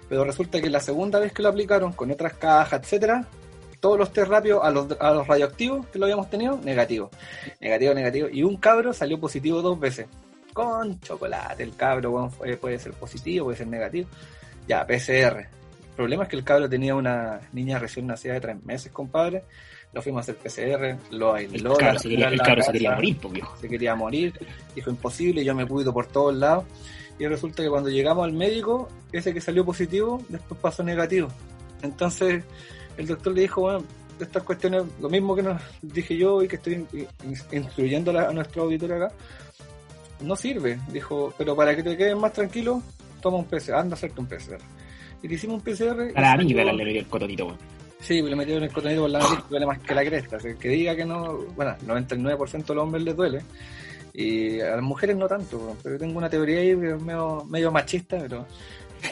Pero resulta que la segunda vez que lo aplicaron, con otras cajas, etcétera, todos los test rápidos a los, a los radioactivos que lo habíamos tenido, negativo. Negativo, negativo. Y un cabro salió positivo dos veces. Con chocolate, el cabro puede ser positivo, puede ser negativo. Ya, PCR. El problema es que el cabro tenía una niña recién nacida de tres meses, compadre. Lo fuimos a hacer PCR, lo El aisló. cabro la- se quería, el cabro se quería morir, viejo. se quería morir, dijo imposible, yo me cuido por todos lados. Y resulta que cuando llegamos al médico, ese que salió positivo, después pasó negativo. Entonces el doctor le dijo, bueno, estas cuestiones, lo mismo que nos dije yo y que estoy in- in- instruyendo a la- a nuestro auditor acá, no sirve. Dijo, pero para que te quedes más tranquilo, toma un PCR, anda a hacerte un PCR. Y le hicimos un PCR. y A la salió- amígdala le metió el cotonito, weón. Sí, le metieron el cotonito por la nariz, duele más que la cresta. O sea, el que diga que no, bueno, el 99% de los hombres les duele. Y a las mujeres no tanto, pero yo tengo una teoría ahí que es medio, medio machista, pero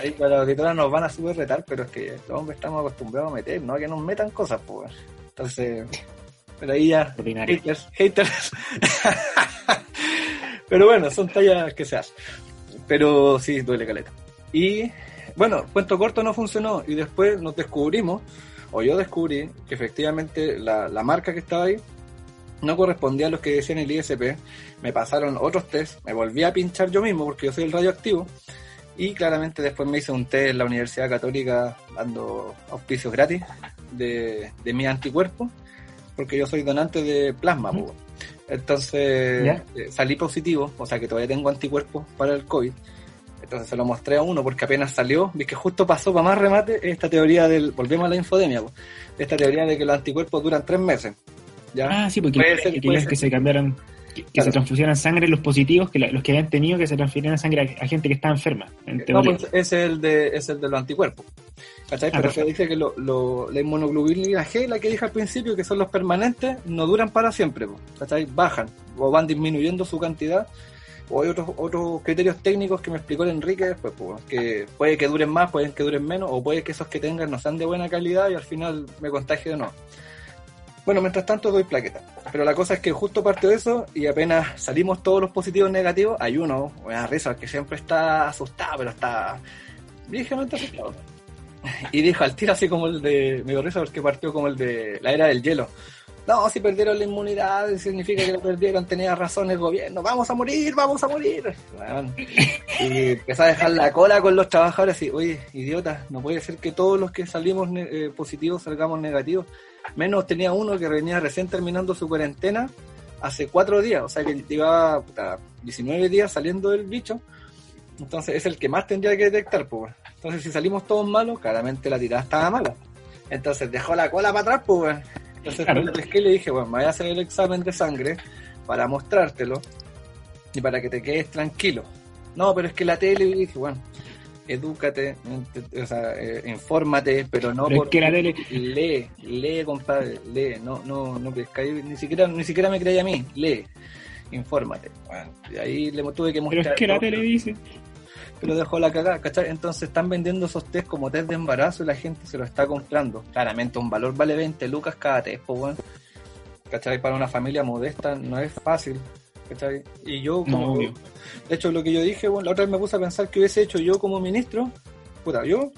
ahí para las auditoras nos van a super retar, pero es que los hombres estamos acostumbrados a meter, no a que nos metan cosas, pues. Entonces, pero ahí ya, haters, haters. [LAUGHS] pero bueno, son tallas que se hacen. Pero sí, duele caleta. Y bueno, cuento corto no funcionó y después nos descubrimos, o yo descubrí, que efectivamente la, la marca que estaba ahí no correspondía a los que decían el ISP. Me pasaron otros test, me volví a pinchar yo mismo porque yo soy el radioactivo. Y claramente después me hice un test en la Universidad Católica dando auspicios gratis de, de mi anticuerpo, porque yo soy donante de plasma. po. Entonces ¿Ya? eh, salí positivo, o sea que todavía tengo anticuerpos para el COVID. Entonces se lo mostré a uno porque apenas salió, vi que justo pasó para más remate esta teoría del, volvemos a la infodemia, esta teoría de que los anticuerpos duran tres meses. ¿ya? Ah, sí, porque Puede que, ser, que puede querían ser. que se cambiaran, que, que Claro. se transfusieran sangre los positivos, que la- los que habían tenido que se transfirieran sangre a, a gente que estaba enferma. En No, pues es el de, es el de los anticuerpos. ¿Cachai? Ah, Pero se dice que lo, lo- la inmunoglobulina G, la que dije al principio, que son los permanentes, no duran para siempre. Bajan o van disminuyendo su cantidad. O hay otros, otros criterios técnicos que me explicó el Enrique después, po, que puede que duren más, pueden que duren menos, o puede que esos que tengan no sean de buena calidad y al final me contagio de nuevo. Bueno, mientras tanto doy plaqueta. Pero la cosa es que justo partió eso y apenas salimos todos los positivos negativos, hay uno, una risa, que siempre está asustado, pero está ligeramente asustado. [LAUGHS] Y dijo al tiro así como el de. Me dio porque partió como el de la era del hielo. No, si perdieron la inmunidad, significa que lo perdieron, tenía razón el gobierno. Vamos a morir, vamos a morir. Y empezó a dejar la cola con los trabajadores y, oye, idiota, no puede ser que todos los que salimos eh, positivos salgamos negativos. Menos tenía uno que venía recién terminando su cuarentena hace cuatro días, o sea que llevaba puta, 19 días saliendo del bicho. Entonces es el que más tendría que detectar, pues. Entonces si salimos todos malos, claramente la tirada estaba mala. Entonces dejó la cola para atrás, pues. Entonces Claro. le pesqué y le dije, bueno, me voy a hacer el examen de sangre para mostrártelo y para que te quedes tranquilo. No, pero es que la tele, y dije, bueno, edúcate, o sea, eh, infórmate, pero no Pero es que la tele- lee, lee, compadre, lee, no, no, no pescáis, ni siquiera, ni siquiera me creáis a mí, lee, infórmate. Bueno, y ahí le tuve que Pero mostrar. es que la tele dice. Pero dejó la cagada, ¿cachai? Entonces están vendiendo esos test como test de embarazo y la gente se lo está comprando. Claramente un valor vale 20 lucas cada test, pues bueno. ¿Cachai? Para una familia modesta no es fácil, ¿cachai? Y yo No, como... obvio. de hecho, lo que yo dije, bueno, la otra vez me puse a pensar que hubiese hecho yo como ministro. Puta, yo,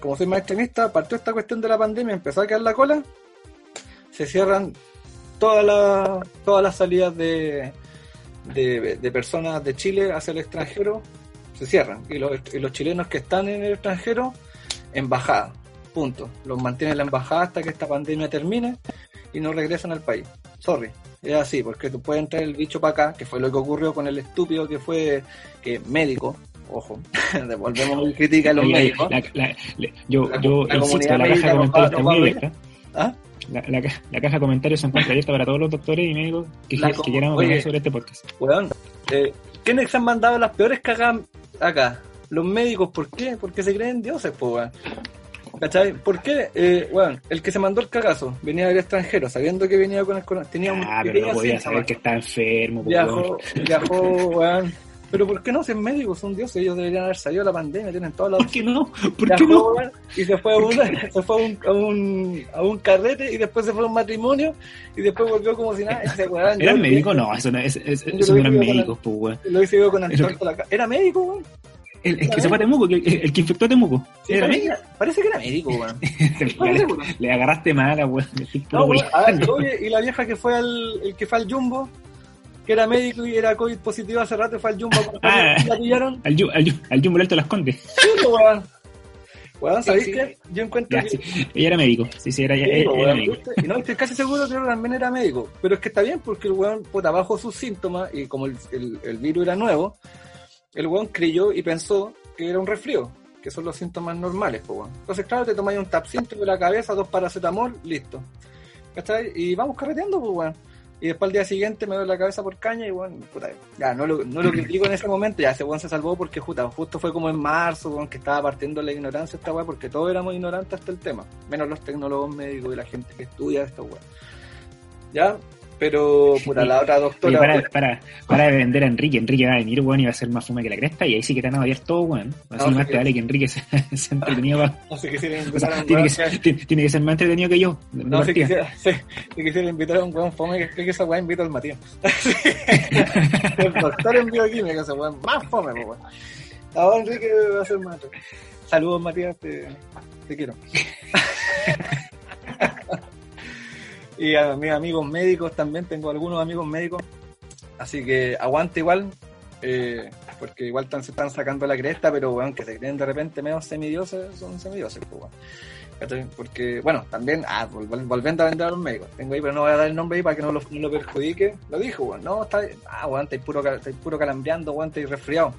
como soy más extremista, partió esta cuestión de la pandemia, empezó a quedar la cola, se cierran todas las todas las salidas de, de, de personas de Chile hacia el extranjero, se cierran. Y los, y los chilenos que están en el extranjero, embajada, punto. Los mantiene la embajada hasta que esta pandemia termine y no regresan al país. Sorry, es así, porque tú puedes entrar el bicho para acá, que fue lo que ocurrió con el estúpido que fue que médico, ojo, [LAUGHS] devolvemos mi crítica a los médicos. la- la- la- yo, yo la insisto, comunidad la caja de comentarios está abierta. ¿Ah? La, la la caja de comentarios se encuentra abierta para todos los doctores y médicos que, quieran opinar sobre este podcast. Weón, eh, ¿quiénes se han mandado las peores cagadas acá? Los médicos, ¿por qué? Porque se creen dioses, pues, weón. ¿Cachai? ¿Por qué? Eh, weón, el que se mandó el cagazo venía del extranjero, sabiendo que venía con el coronavirus. Tenía un Ah, pero no podía saber que está enfermo. Viajó, viajó, weón. Pero ¿por qué no? Si es médicos, son dioses, ellos deberían haber salido de la pandemia, tienen todas las ¿Por qué no? ¿Por qué no? y se fue, a, una- [LAUGHS] se fue a, un, a, un, a un carrete y después se fue a un matrimonio y después volvió como si nada. Ese weón, ¿Eran médicos? No, eso no, es- es- eso no eran médicos, pues, weón. Lo hice yo con Antonio la Era médico, weón. El, el que se fue a Temuco, el, el- que infectó a Temuco. Sí, ¿Era parece, médico? que- parece que era médico, weón. [LAUGHS] le, le agarraste mala, weón. [LAUGHS] No, weón, a ver, oye, y la vieja que fue al, el que fue al Jumbo, que era médico y era COVID positivo hace rato, fue al Jumbo Ah. [LAUGHS] y la pillaron. Al, al, Yu- al Jumbo Alto las Condes. Sí, weón. Weón, ¿sabéis Sí, sí. qué? Yo encuentro Ya, que... sí. Ella era médico. Sí, sí, era, Sí, era- era weón, médico. Y no, estoy casi seguro que también era médico. Pero es que está bien porque el weón, puta, bajo sus síntomas y como el, el- el virus era nuevo, el weón creyó y pensó que era un resfrío, que son los síntomas normales, pues weón. Entonces, claro, te tomáis un tapcito de la cabeza, dos paracetamol, listo. ¿Cachai? Y vamos carreteando, pues weón. Y después al día siguiente me doy la cabeza por caña y bueno, puta, ya no lo, no critico en ese momento, ya ese weón se salvó porque justo fue como en marzo, weón, que estaba partiendo la ignorancia esta weón, porque todos éramos ignorantes hasta el tema, menos los tecnólogos médicos y la gente que estudia esta weón. ¿Ya? Pero, puta, la otra Oye, doctora... para, para, para de vender a Enrique. Enrique va a venir, weón, y va a ser más fume que la cresta. Y ahí sí que te van a odiar todo, weón. Así No, más te que- vale que Enrique [LAUGHS] se, se entretenido [LAUGHS] No sé, quisiera [LAUGHS] o invitar a sea, tiene, weón que que- ser, tiene, tiene que ser más entretenido que yo. No, si quisiera, si quisiera invitar a un weón fome que explique esa weá, invito al Matías. el doctor en bioquímica, ese weón más fome, weón. Ahora Enrique va a ser más. Saludos, Matías, te, te quiero. Y a mis amigos médicos también, tengo algunos amigos médicos. Así que aguante igual, eh, porque igual están, se están sacando la cresta, pero weón, que se creen de repente medio semidioses, son semidioses, pues. ¿Cachai? Porque, bueno, también, ah, vol- volviendo a vender a los médicos, tengo ahí, pero no voy a dar el nombre ahí para que no lo, no lo perjudique. Lo dijo, weón, no, está, ah, weón, estáis puro, puro calambreando, weón, estáis resfriado.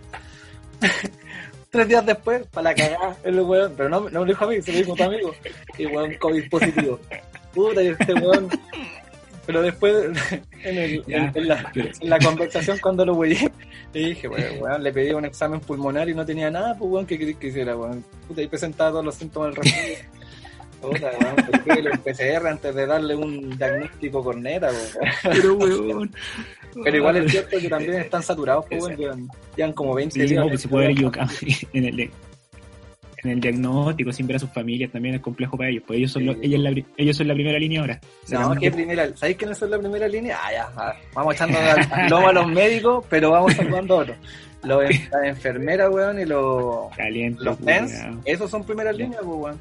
[LAUGHS] Tres días después, para la cagada, el weón, pero no, no me lo dijo a mí, se lo dijo a tu amigo, y weón, COVID positivo. Puta, y este weón, [LAUGHS] pero después, [LAUGHS] en, el, Ya, en, en la, pero- en la conversación cuando lo weí, le dije, weón, weón, le pedí un examen pulmonar y no tenía nada, pues weón, ¿qué querés que hiciera, weón? Puta, y presentaba todos los síntomas del resfrío. [LAUGHS] Puta, weón, ¿por qué el PCR antes de darle un diagnóstico corneta, weón? Pero, weón. Pero igual es cierto que también están saturados, pues, weón, llevan, como 20 Sí, días. no, pues se puede equivocado en el, en el diagnóstico, sin ver a sus familias, también es complejo para ellos. Pues ellos son, Sí. los- ellos, la pri- ellos son la primera línea ahora. No, ¿qué que- primera? ¿Sabéis quiénes son la primera línea? Ah, ya, ah, vamos echando al lomo a los médicos, pero vamos salvando a otros. los, las enfermeras, weón, y los, Caliente. los. TENS, esos son primeras líneas, pues, weón.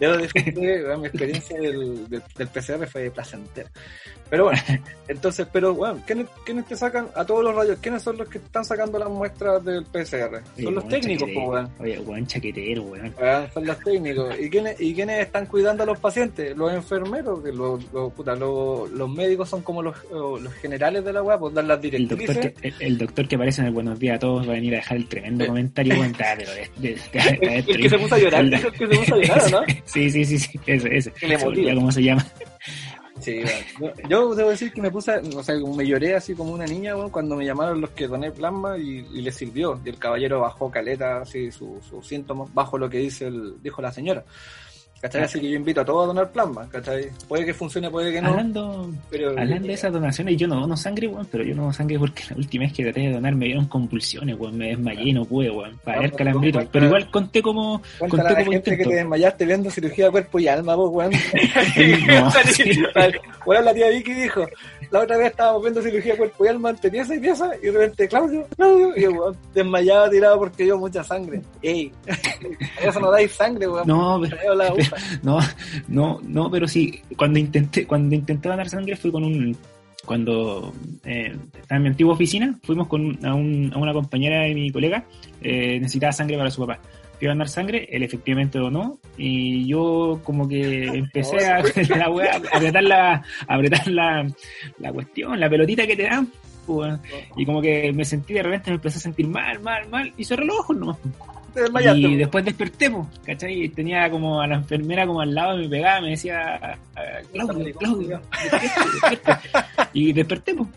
Debo decir que weón, mi experiencia del, del, del PCR fue placentera. Pero bueno, entonces, pero bueno, ¿quiénes, ¿quiénes te sacan a todos los rayos? ¿Quiénes son los que están sacando las muestras del PCR? Oye, Son los técnicos, pues, weón. Oye, weón, chaquetero, weón. Ah, son los técnicos. ¿Y quiénes, ¿Y quiénes están cuidando a los pacientes? Los enfermeros, que los, los, puta, los, los médicos son como los, los generales de la weá, pues dan las El doctor, directrices. que, el, el doctor que aparece en el Buenos Días a todos va a venir a dejar el tremendo comentario, weón. Pero de- de- el [LAUGHS] que se puso a que se puso a llorar, ¿o ¿no? [LAUGHS] Sí, sí, sí, sí, ese, ese. Le motiva. cómo se llama. Sí, bueno. yo, debo decir que me puse, o sea, me lloré así como una niña bueno, cuando me llamaron los que doné plasma y, y le sirvió. Y el caballero bajó caleta, así, sus sus síntomas, bajo lo que dice el, dijo la señora. ¿Cachai? Así que yo invito a todos a donar plasma, ¿cachai? Puede que funcione, puede que no. Hablando, pero hablando de esas donaciones, yo no dono sangre, weón, pero yo no dono sangre porque la última vez que traté de donar me dieron convulsiones, weón, me desmayé no pude, weón, para No, ver pues, calambrito. cuenta- Pero igual conté como, conté la como gente que te desmayaste viendo cirugía de cuerpo y alma, vos, weón. [LAUGHS] [LAUGHS] No. Bueno, la tía Vicky dijo, la otra vez estábamos viendo cirugía de cuerpo y alma ante pieza y pieza, y de repente, Claudio, Claudio, y el weón desmayado, tirado porque dio mucha sangre. Ey, [LAUGHS] eso no dais sangre, weón. No, pero. [LAUGHS] no, no, no, pero sí, cuando intenté, cuando intenté donar sangre fui con un, cuando eh, estaba en mi antigua oficina, fuimos con a, un- a una compañera de mi colega, eh, necesitaba sangre para su papá. Fui a donar sangre, él efectivamente donó, y yo como que [LAUGHS] empecé a, [LAUGHS] la weá, a apretar la, a apretar la, la cuestión, la pelotita que te dan, pues, y como que me sentí de repente me empecé a sentir mal, mal, mal, y cerré los ojos nomás. Te desmayaste. Y después desperté, po, ¿cachai? Tenía como a la enfermera como al lado, me pegaba, me decía, ah, Claudio, Claudio. [LAUGHS] Y desperté, po.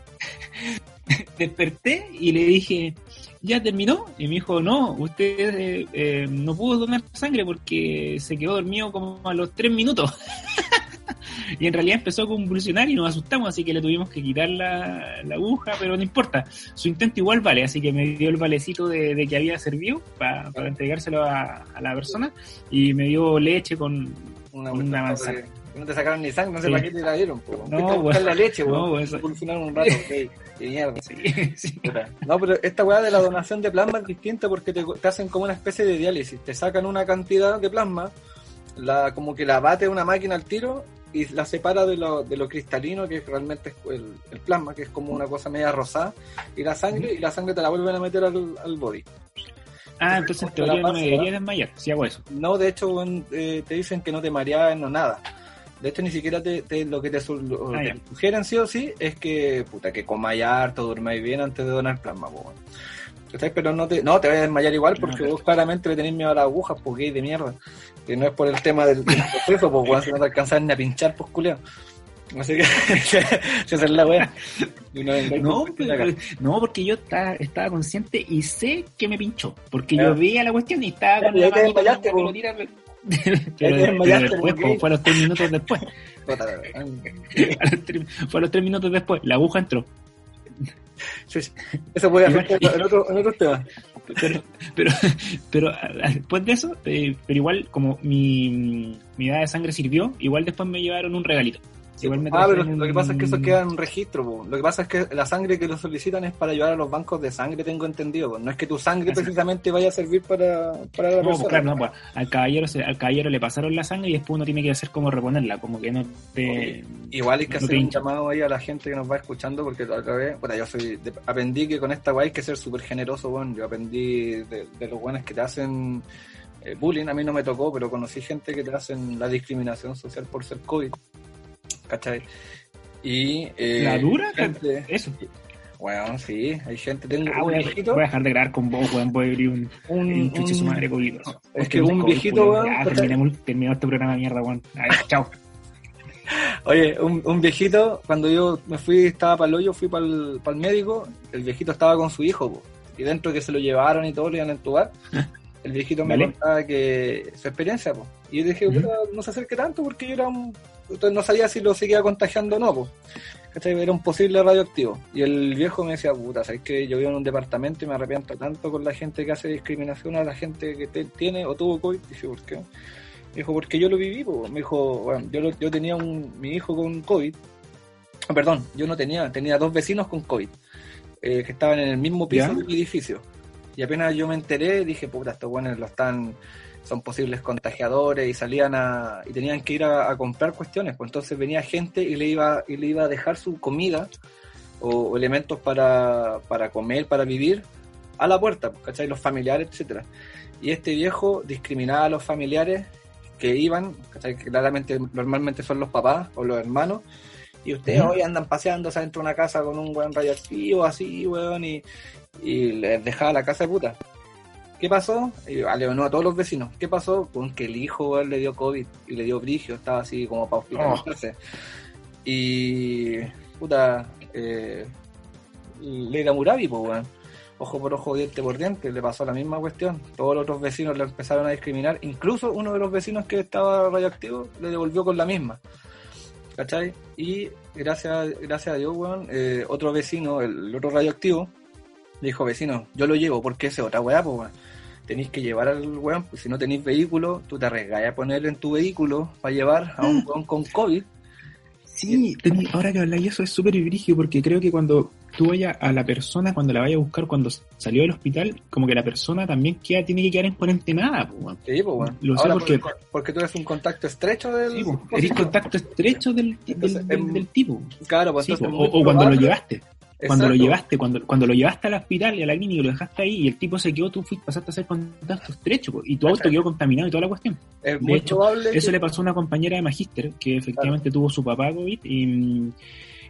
[LAUGHS] Desperté y le dije, ¿ya terminó? Y me dijo, no, usted eh, eh, no pudo donar sangre porque se quedó dormido como a los tres minutos. [LAUGHS] [LAUGHS] y en realidad empezó a convulsionar y nos asustamos, así que le tuvimos que quitar la, la aguja, pero no importa. Su intento igual vale, así que me dio el valecito de, de que había servido para entregárselo a, a la persona y me dio leche con Una, una manzana. No te sacaron ni sangre, no sé Sí. para qué te la dieron, po. No, weón. la leche, No, weón. weón, eso- un rato, ok. Qué mierda. Sí, [LAUGHS] sí. Puta. No, pero esta weá de la donación de plasma es distinta porque te, te hacen como una especie de diálisis. Te sacan una cantidad de plasma, la, como que la bate una máquina al tiro y la separa de lo, de lo cristalino, que realmente es el, el plasma, que es como una cosa media rosada, y la sangre, y la sangre te la vuelven a meter al, al body. Ah, entonces en teoría no me debería desmayar si hago eso. No, de hecho, eh, te dicen que no te mareas, no nada. De hecho, ni siquiera te, te- lo que te, lo Ah, te sugieren sí o sí es que, puta, que comáis harto, durmáis bien antes de donar plasma, po. Pero no te, no, te vas a desmayar igual porque vos claramente le tenés miedo a las agujas, pues gay de mierda. Que no es por el tema del, del proceso, pues weón, si no te alcanzas ni a pinchar, pues culeo. Así que, [LAUGHS] es la weá. Y no No, pero- porque yo estaba, estaba consciente y sé que me pinchó. Porque Ya. yo veía la cuestión y estaba con la desmayaste, po. pelotita, [LAUGHS] pero- te pero, después, fue a los tres minutos después. Fue a los tres minutos después. La aguja entró. Eso puede afectar en, otro, en otros temas. Pero, pero, pero después de eso, eh, pero igual como mi, mi edad de sangre sirvió, igual después me llevaron un regalito. Igual me ah, pero lo que pasa es que eso queda en un registro. po. Lo que pasa es que la sangre que lo solicitan es para llevar a los bancos de sangre, tengo entendido. po. No es que tu sangre Así. precisamente vaya a servir para, para la No, pues claro, no, pues, al caballero se- al caballero le pasaron la sangre y después uno tiene que hacer como reponerla, como que no te Igual hay que no hacer un llamado ahí a la gente que nos va escuchando, porque otra vez, bueno, yo soy, de- aprendí que con esta guay hay que ser súper generoso, bueno, yo aprendí de, de los buenos que te hacen eh, bullying, a mí no me tocó, pero conocí gente que te hacen la discriminación social por ser COVID, ¿cachai? Y... eh, ¿La dura? gente- Eso. Bueno, sí, hay gente, tengo Ah, un voy, viejito, voy a dejar de grabar con vos, weón. Voy a abrir un, un, un chuche su madre COVID. es que un viejito, weón, terminemos, terminemos este programa de mierda, weón. A ver, chao. [LAUGHS] Oye, un, un viejito, cuando yo me fui, estaba para el hoyo, fui para el, médico, el viejito estaba con su hijo, po, y dentro que se lo llevaron y todo, lo iban a entubar, [LAUGHS] el viejito me Vale. contaba que su experiencia, po. y yo dije. "Puta, no se acerque tanto porque yo era un, entonces no sabía si lo seguía contagiando o no. ¿Cachai? Era un posible radioactivo. Y el viejo me decía, puta, ¿sabes que Yo vivo en un departamento y me arrepiento tanto con la gente que hace discriminación a la gente que te- tiene o tuvo COVID. Dije, ¿por qué? Me dijo, porque yo lo viví, po. Me dijo, bueno, yo, lo- yo tenía un, mi hijo con COVID. Ah, Perdón, yo no tenía, tenía dos vecinos con COVID. eh, que estaban en el mismo piso ¿Ya? del edificio. Y apenas yo me enteré, dije, puta, estos buenos lo están, son posibles contagiadores y salían a, y tenían que ir a, a comprar cuestiones. Pues entonces venía gente y le iba, y le iba a dejar su comida o, o elementos para, para comer, para vivir, a la puerta, pues, ¿cachai? Los familiares, etcétera. Y este viejo discriminaba a los familiares que iban, ¿cachai? Que claramente normalmente son los papás o los hermanos, y ustedes hoy andan paseándose dentro de una casa con un buen radioactivo así, weón, y, y les dejaba la casa de puta. ¿Qué pasó? Y aleonó a todos los vecinos. ¿Qué pasó? Con que el hijo le dio COVID y le dio brigio, estaba así como para hospitalizarse. Y puta, eh, Leila Murabi, pues weón. Ojo por ojo, diente por diente, le pasó la misma cuestión. Todos los otros vecinos le empezaron a discriminar. Incluso uno de los vecinos que estaba radioactivo le devolvió con la misma. ¿Cachai? Y gracias, gracias a Dios, weón, eh, otro vecino, el, otro radioactivo, dijo, vecino, yo lo llevo porque ese otra weá, pues weón. Tenéis que llevar al weón, pues si no tenéis vehículo, tú te arriesgas a ponerle en tu vehículo para llevar a un weón con COVID. Sí, tení- ahora que habláis eso es súper brígido porque creo que cuando tú vayas a la persona, cuando la vayas a buscar cuando salió del hospital, como que la persona también queda, tiene que quedar en cuarentena, pues, weón. Sí, pues. Lo sé Ahora, porque- porque, porque tú eres un contacto estrecho del. Sí, pues, eres contacto estrecho del, del, Entonces, del- em, del tipo. Claro, pues Sí, entonces o, cuando lo llevaste. Cuando lo llevaste, cuando, cuando lo llevaste al hospital y a la clínica y lo dejaste ahí y el tipo se quedó, tú fuiste, pasaste a ser contacto estrecho y tu auto Exacto. quedó contaminado y toda la cuestión. Es De muy hecho. Eso que- le pasó a una compañera de Magíster que efectivamente tuvo su papá COVID y,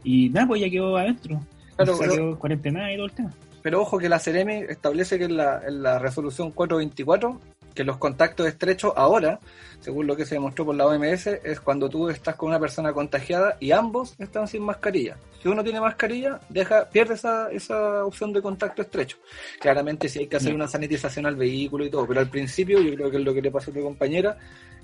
y nada, pues ya quedó adentro. Claro, pero- quedó cuarentena y todo el tema. Pero ojo que la Ceremi establece que en la, en la resolución 424 que los contactos estrechos ahora, según lo que se demostró por la OMS, es cuando tú estás con una persona contagiada y ambos están sin mascarilla. Si uno tiene mascarilla, deja, pierde esa, esa opción de contacto estrecho. Claramente si hay que hacer una sanitización al vehículo y todo, pero al principio yo creo que es lo que le pasó a tu compañera,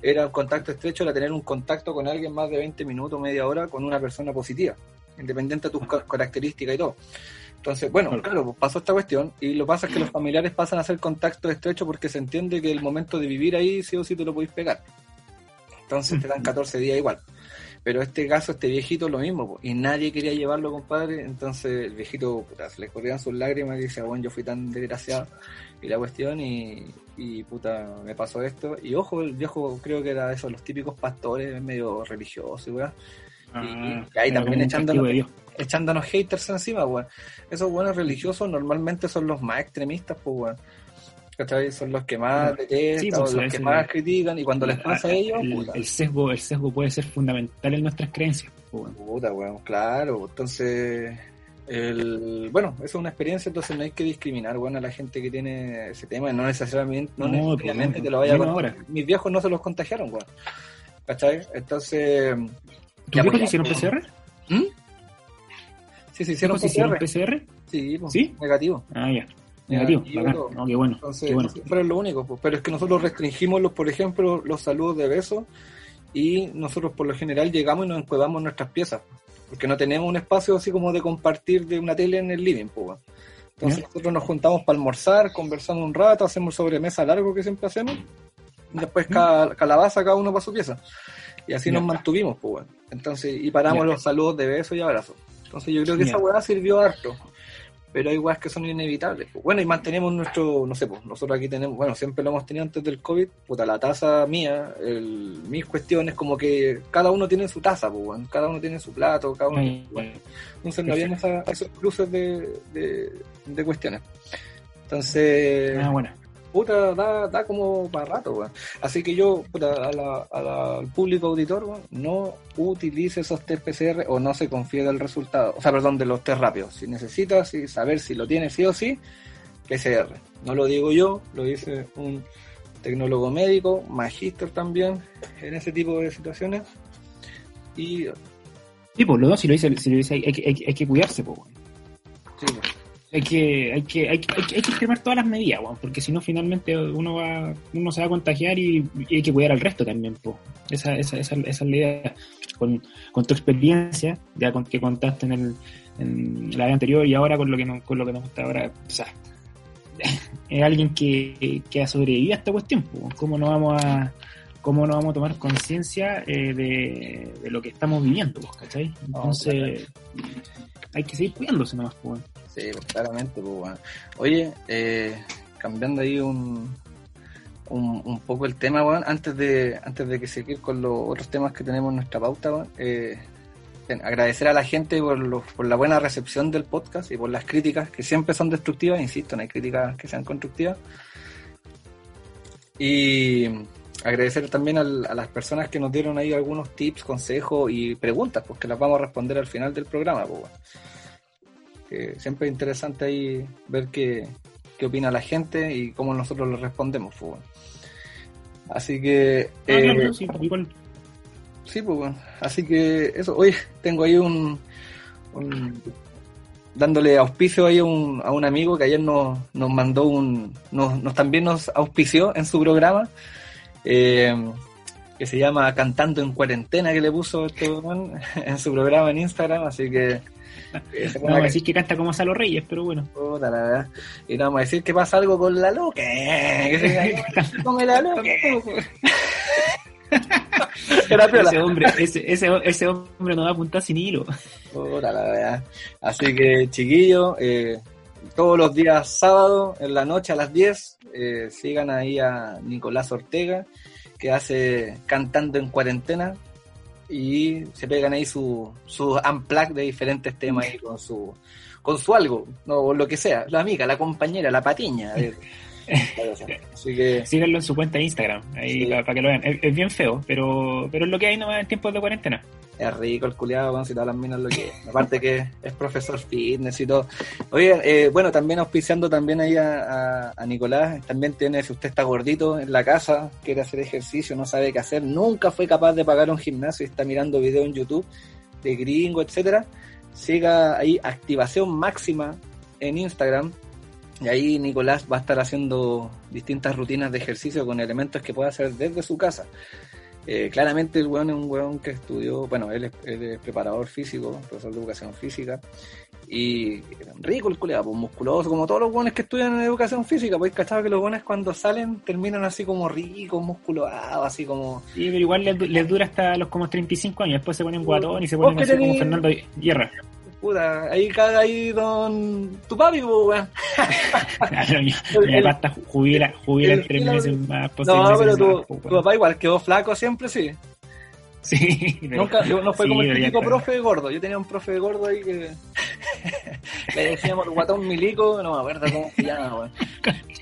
era un contacto estrecho, era tener un contacto con alguien más de 20 minutos, media hora, con una persona positiva, independiente de tus ca- características y todo. Entonces, bueno, Claro. pasó esta cuestión y lo que pasa es que los [CLEARS THROAT] familiares pasan a hacer contacto estrecho porque se entiende que el momento de vivir ahí sí o sí te lo podéis pegar. Entonces te dan 14 días igual. Pero este caso, este viejito, lo mismo, po, y nadie quería llevarlo, compadre. Entonces el viejito, puta, se le corrían sus lágrimas y decía, bueno, yo fui tan desgraciado. Y la cuestión, y, y puta, me pasó esto. Y ojo, el viejo creo que era de esos, los típicos pastores, medio religiosos, y weá y ahí también un echándonos- haters encima, weón. Esos buenos religiosos normalmente son los más extremistas, pues, weón. ¿Cachai? Son los que más detestan, Sí, pues, los que más critican, y cuando les pasa a ellos, el, puta, el sesgo, el sesgo puede ser fundamental en nuestras creencias. pues, bueno. puta, weón, claro. Entonces, el, bueno, eso es una experiencia, entonces no hay que discriminar, weón, a la gente que tiene ese tema, no necesariamente, no, No, necesariamente pues, te lo vaya a ahora. Mis viejos no se los contagiaron, weón. ¿Cachai? Entonces, ¿Tus viejos pues, hicieron PCR? ¿Mm? Se hicieron ¿Tus viejos hicieron PCR. Sí, pues, ¿Sí? negativo. Ah, ya. Negativo. Negativo, bacán. todo. No, qué bueno. Entonces, qué bueno. eso fue lo único, pues. pero es que nosotros restringimos, los, por ejemplo, los saludos de besos y nosotros por lo general llegamos y nos encuevamos en nuestras piezas, porque no tenemos un espacio así como de compartir de una tele en el living. Pues. Entonces nosotros nos juntamos para almorzar, conversamos un rato, hacemos sobremesa largo que siempre hacemos, y después cada calabaza cada uno para su pieza. Y así nos mantuvimos, pues. Entonces, y paramos los saludos de besos y abrazos. Entonces yo creo que esa weá sirvió harto pero hay weas que son inevitables. Bueno, y mantenemos nuestro, no sé, pues nosotros aquí tenemos, bueno, siempre lo hemos tenido antes del COVID, puta, la taza mía, el, mis cuestiones, como que cada uno tiene su taza, pues, cada uno tiene su plato, cada uno su weá. Entonces no habían esos cruces de, de, de cuestiones. Entonces, Ah, bueno. Puta, da, da como para rato, weón. Así que yo, puta, a la- a la- al público auditor, weón, no utilice esos test PCR o no se confíe del resultado. O sea, perdón, de los test rápidos. Si necesitas y saber si lo tienes sí o sí, PCR. No lo digo yo, lo dice un tecnólogo médico, magíster también, en ese tipo de situaciones. Y, Sí, pues los dos, si lo dice, si lo dice hay, hay que- hay hay que cuidarse, pues, sí, pues, Hay que, hay que, hay que, hay que, hay que extremar todas las medidas, weón, porque si no finalmente uno va, uno se va a contagiar y, y hay que cuidar al resto también, pues. Esa, esa, esa, esa es la idea. Con, con tu experiencia, ya con, que contaste en, el, en la vez anterior y ahora con lo que nos, con lo que nos gusta ahora, o sea, [LAUGHS] es alguien que, que ha sobrevivido a esta cuestión, pues. ¿Cómo no vamos a, ¿cómo no vamos a tomar conciencia eh, de, de lo que estamos viviendo, pues, ¿cachai? Entonces, hay que seguir cuidándose nomás, pues. Sí, pues, claramente, pues, bueno. Oye, eh, cambiando ahí un, un, un poco el tema, weón, antes de, antes de que seguir con los otros temas que tenemos en nuestra pauta, weón, eh, agradecer a la gente por, los- por la buena recepción del podcast y por las críticas que siempre son destructivas, insisto, no hay críticas que sean constructivas. Y agradecer también al- a las personas que nos dieron ahí algunos tips, consejos y preguntas, pues que las vamos a responder al final del programa, pues, bueno. Siempre es interesante ahí ver qué, qué opina la gente y cómo nosotros le respondemos, pues, bueno. Así que Ah, eh, sí, igual. Sí, pues bueno. Así que eso. Oye, tengo ahí un. un- dándole auspicio ahí a un, a un amigo que ayer nos, nos mandó un. Nos, nos también nos auspició en su programa. Eh, que se llama Cantando en Cuarentena, que le puso este [LAUGHS] en su programa en Instagram. Así que. eh, No vamos a decir que canta como Salo Reyes, pero bueno. Puta la verdad. Y no vamos a decir que pasa algo con la loca. [LAUGHS] Que se con la loca. [LAUGHS] Era. Ese hombre, ese, ese, ese hombre no va a apuntar sin hilo. Puta la verdad. Así que, chiquillos, eh, todos los días sábado, en la noche a las 10, eh, sigan ahí a Nicolás Ortega, que hace Cantando en Cuarentena, y se pegan ahí su, su unplug de diferentes temas ahí con su, con su algo, o lo que sea, la amiga, la compañera, la patiña. [LAUGHS] Así que, Síganlo en su cuenta de Instagram, ahí Sí. para, para que lo vean. Es, es bien feo, pero, pero es lo que hay nomás en tiempos de cuarentena. Es rico el culiado, bueno, si todas las minas lo que Aparte que es profesor fitness y todo. Oye, eh, bueno, también auspiciando también ahí a, a- a Nicolás, también tiene, si usted está gordito en la casa, quiere hacer ejercicio, no sabe qué hacer, nunca fue capaz de pagar un gimnasio y está mirando videos en YouTube de gringo, etcétera, siga ahí activación máxima en Instagram. Y ahí Nicolás va a estar haciendo distintas rutinas de ejercicio con elementos que puede hacer desde su casa. Eh, claramente el weón es un weón que estudió, bueno, él es, él es preparador físico, profesor de educación física, y rico el culeado, pues musculoso, como todos los weones que estudian en educación física, pues cachado que los weones cuando salen terminan así como ricos, musculoados, así como... Sí, pero igual les, les dura hasta los como 35 años, después se ponen guatón y se ponen ¿Vos qué así como? Fernando Guerra. Puta, ahí caga ahí don... tu papi, pues weón. Está jubila, jubila tres meses más, pues, seis No, pero tu, pues, tu papá igual quedó flaco siempre, sí. Sí, [LAUGHS] Nunca, no fue sí, como el típico está. profe gordo. Yo tenía un profe gordo ahí que [LAUGHS] le decíamos guatón milico, no me acuerdo cómo se llama, weón.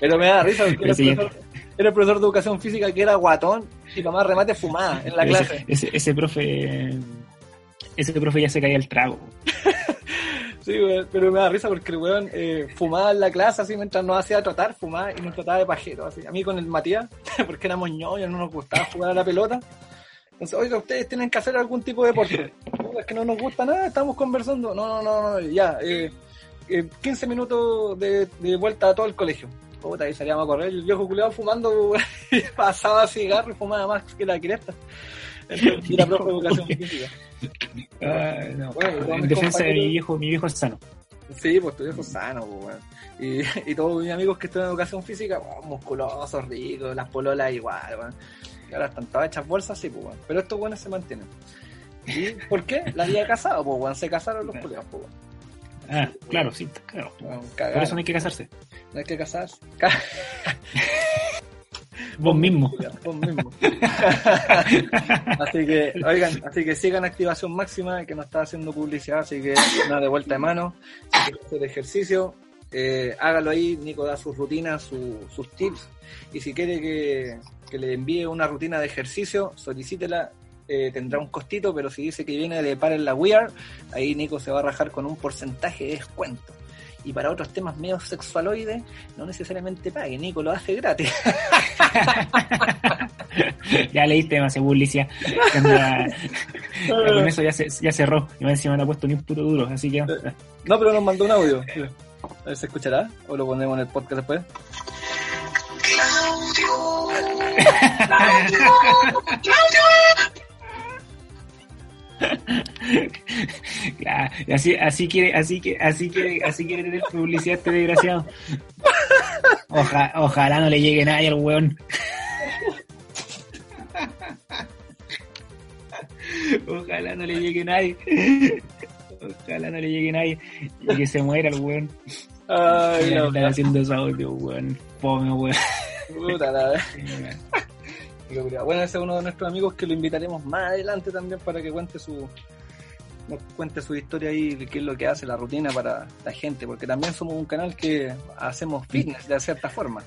Pero me da risa porque era, sí. el profesor, era el profesor de educación física que era guatón y más remate fumaba en la Pero clase. Ese, ese, ese profe. Ese profe ya se caía el trago. [LAUGHS] Sí, weón, pero me da risa porque el weón eh, fumaba en la clase así mientras nos hacía tratar, fumaba y nos trataba de pajero. Así. A mí con el Matías, [LAUGHS] porque éramos ñoños, no nos gustaba jugar a la pelota. Entonces, oiga, ustedes tienen que hacer algún tipo de deporte. [LAUGHS] Es que no nos gusta nada, estamos conversando. No, no, no, no ya. Eh, eh, 15 minutos de, de vuelta a todo el colegio. Puta, ahí salíamos a correr. El viejo culiado fumando, y [LAUGHS] pasaba cigarro y fumaba más que la cresta. Entonces, era profe de educación [LAUGHS] física. No. Bueno, y en defensa de mi viejo, mi viejo es sano. Sí, pues tu viejo es sano, pues, weón. Y, y todos mis amigos que están en educación física, oh, musculosos, ricos, las pololas igual, weón. Y ahora están todas hechas bolsas, sí, pues, weón. Pero estos buenos se mantienen. ¿Y por qué? La había casado, pues. Se casaron los culiados, pues. Ah, claro, sí, claro. Por eso no hay que casarse. No hay que casarse. Ca- [LAUGHS] Vos mismo. [LAUGHS] Vos mismo. [LAUGHS] así que, oigan, así que sigan activación máxima que nos está haciendo publicidad, así que nada de vuelta de mano, si quiere hacer ejercicio, eh, hágalo ahí, Nico da sus rutinas, su- sus tips, y si quiere que, que le envíe una rutina de ejercicio, solicítela, eh, tendrá un costito, pero si dice que viene de par en la WeAr, ahí Nico se va a rajar con un porcentaje de descuento. Y para otros temas medio sexualoides, no necesariamente pague, Nico lo hace gratis. [LAUGHS] ya leíste. Que anda- con eso ya, se, ya cerró. Y más encima no ha puesto ni un puto duro. Así que. No, pero nos mandó un audio. A ver, ¿se escuchará? ¿O lo ponemos en el podcast después? Ya, [LAUGHS] [LAUGHS] así, así quiere, así que, así quiere, así quiere tener publicidad este desgraciado. Oja- ojalá no le llegue nadie al weón. Ojalá no le llegue nadie. Ojalá no le llegue nadie. Y que se muera el weón. Ay, no, están haciendo ese audio, weón. Fome, weón. puta la. Bueno, ese es uno de nuestros amigos que lo invitaremos más adelante también para que cuente su nos cuente su historia ahí, de qué es lo que hace, la rutina para la gente, porque también somos un canal que hacemos fitness de cierta forma.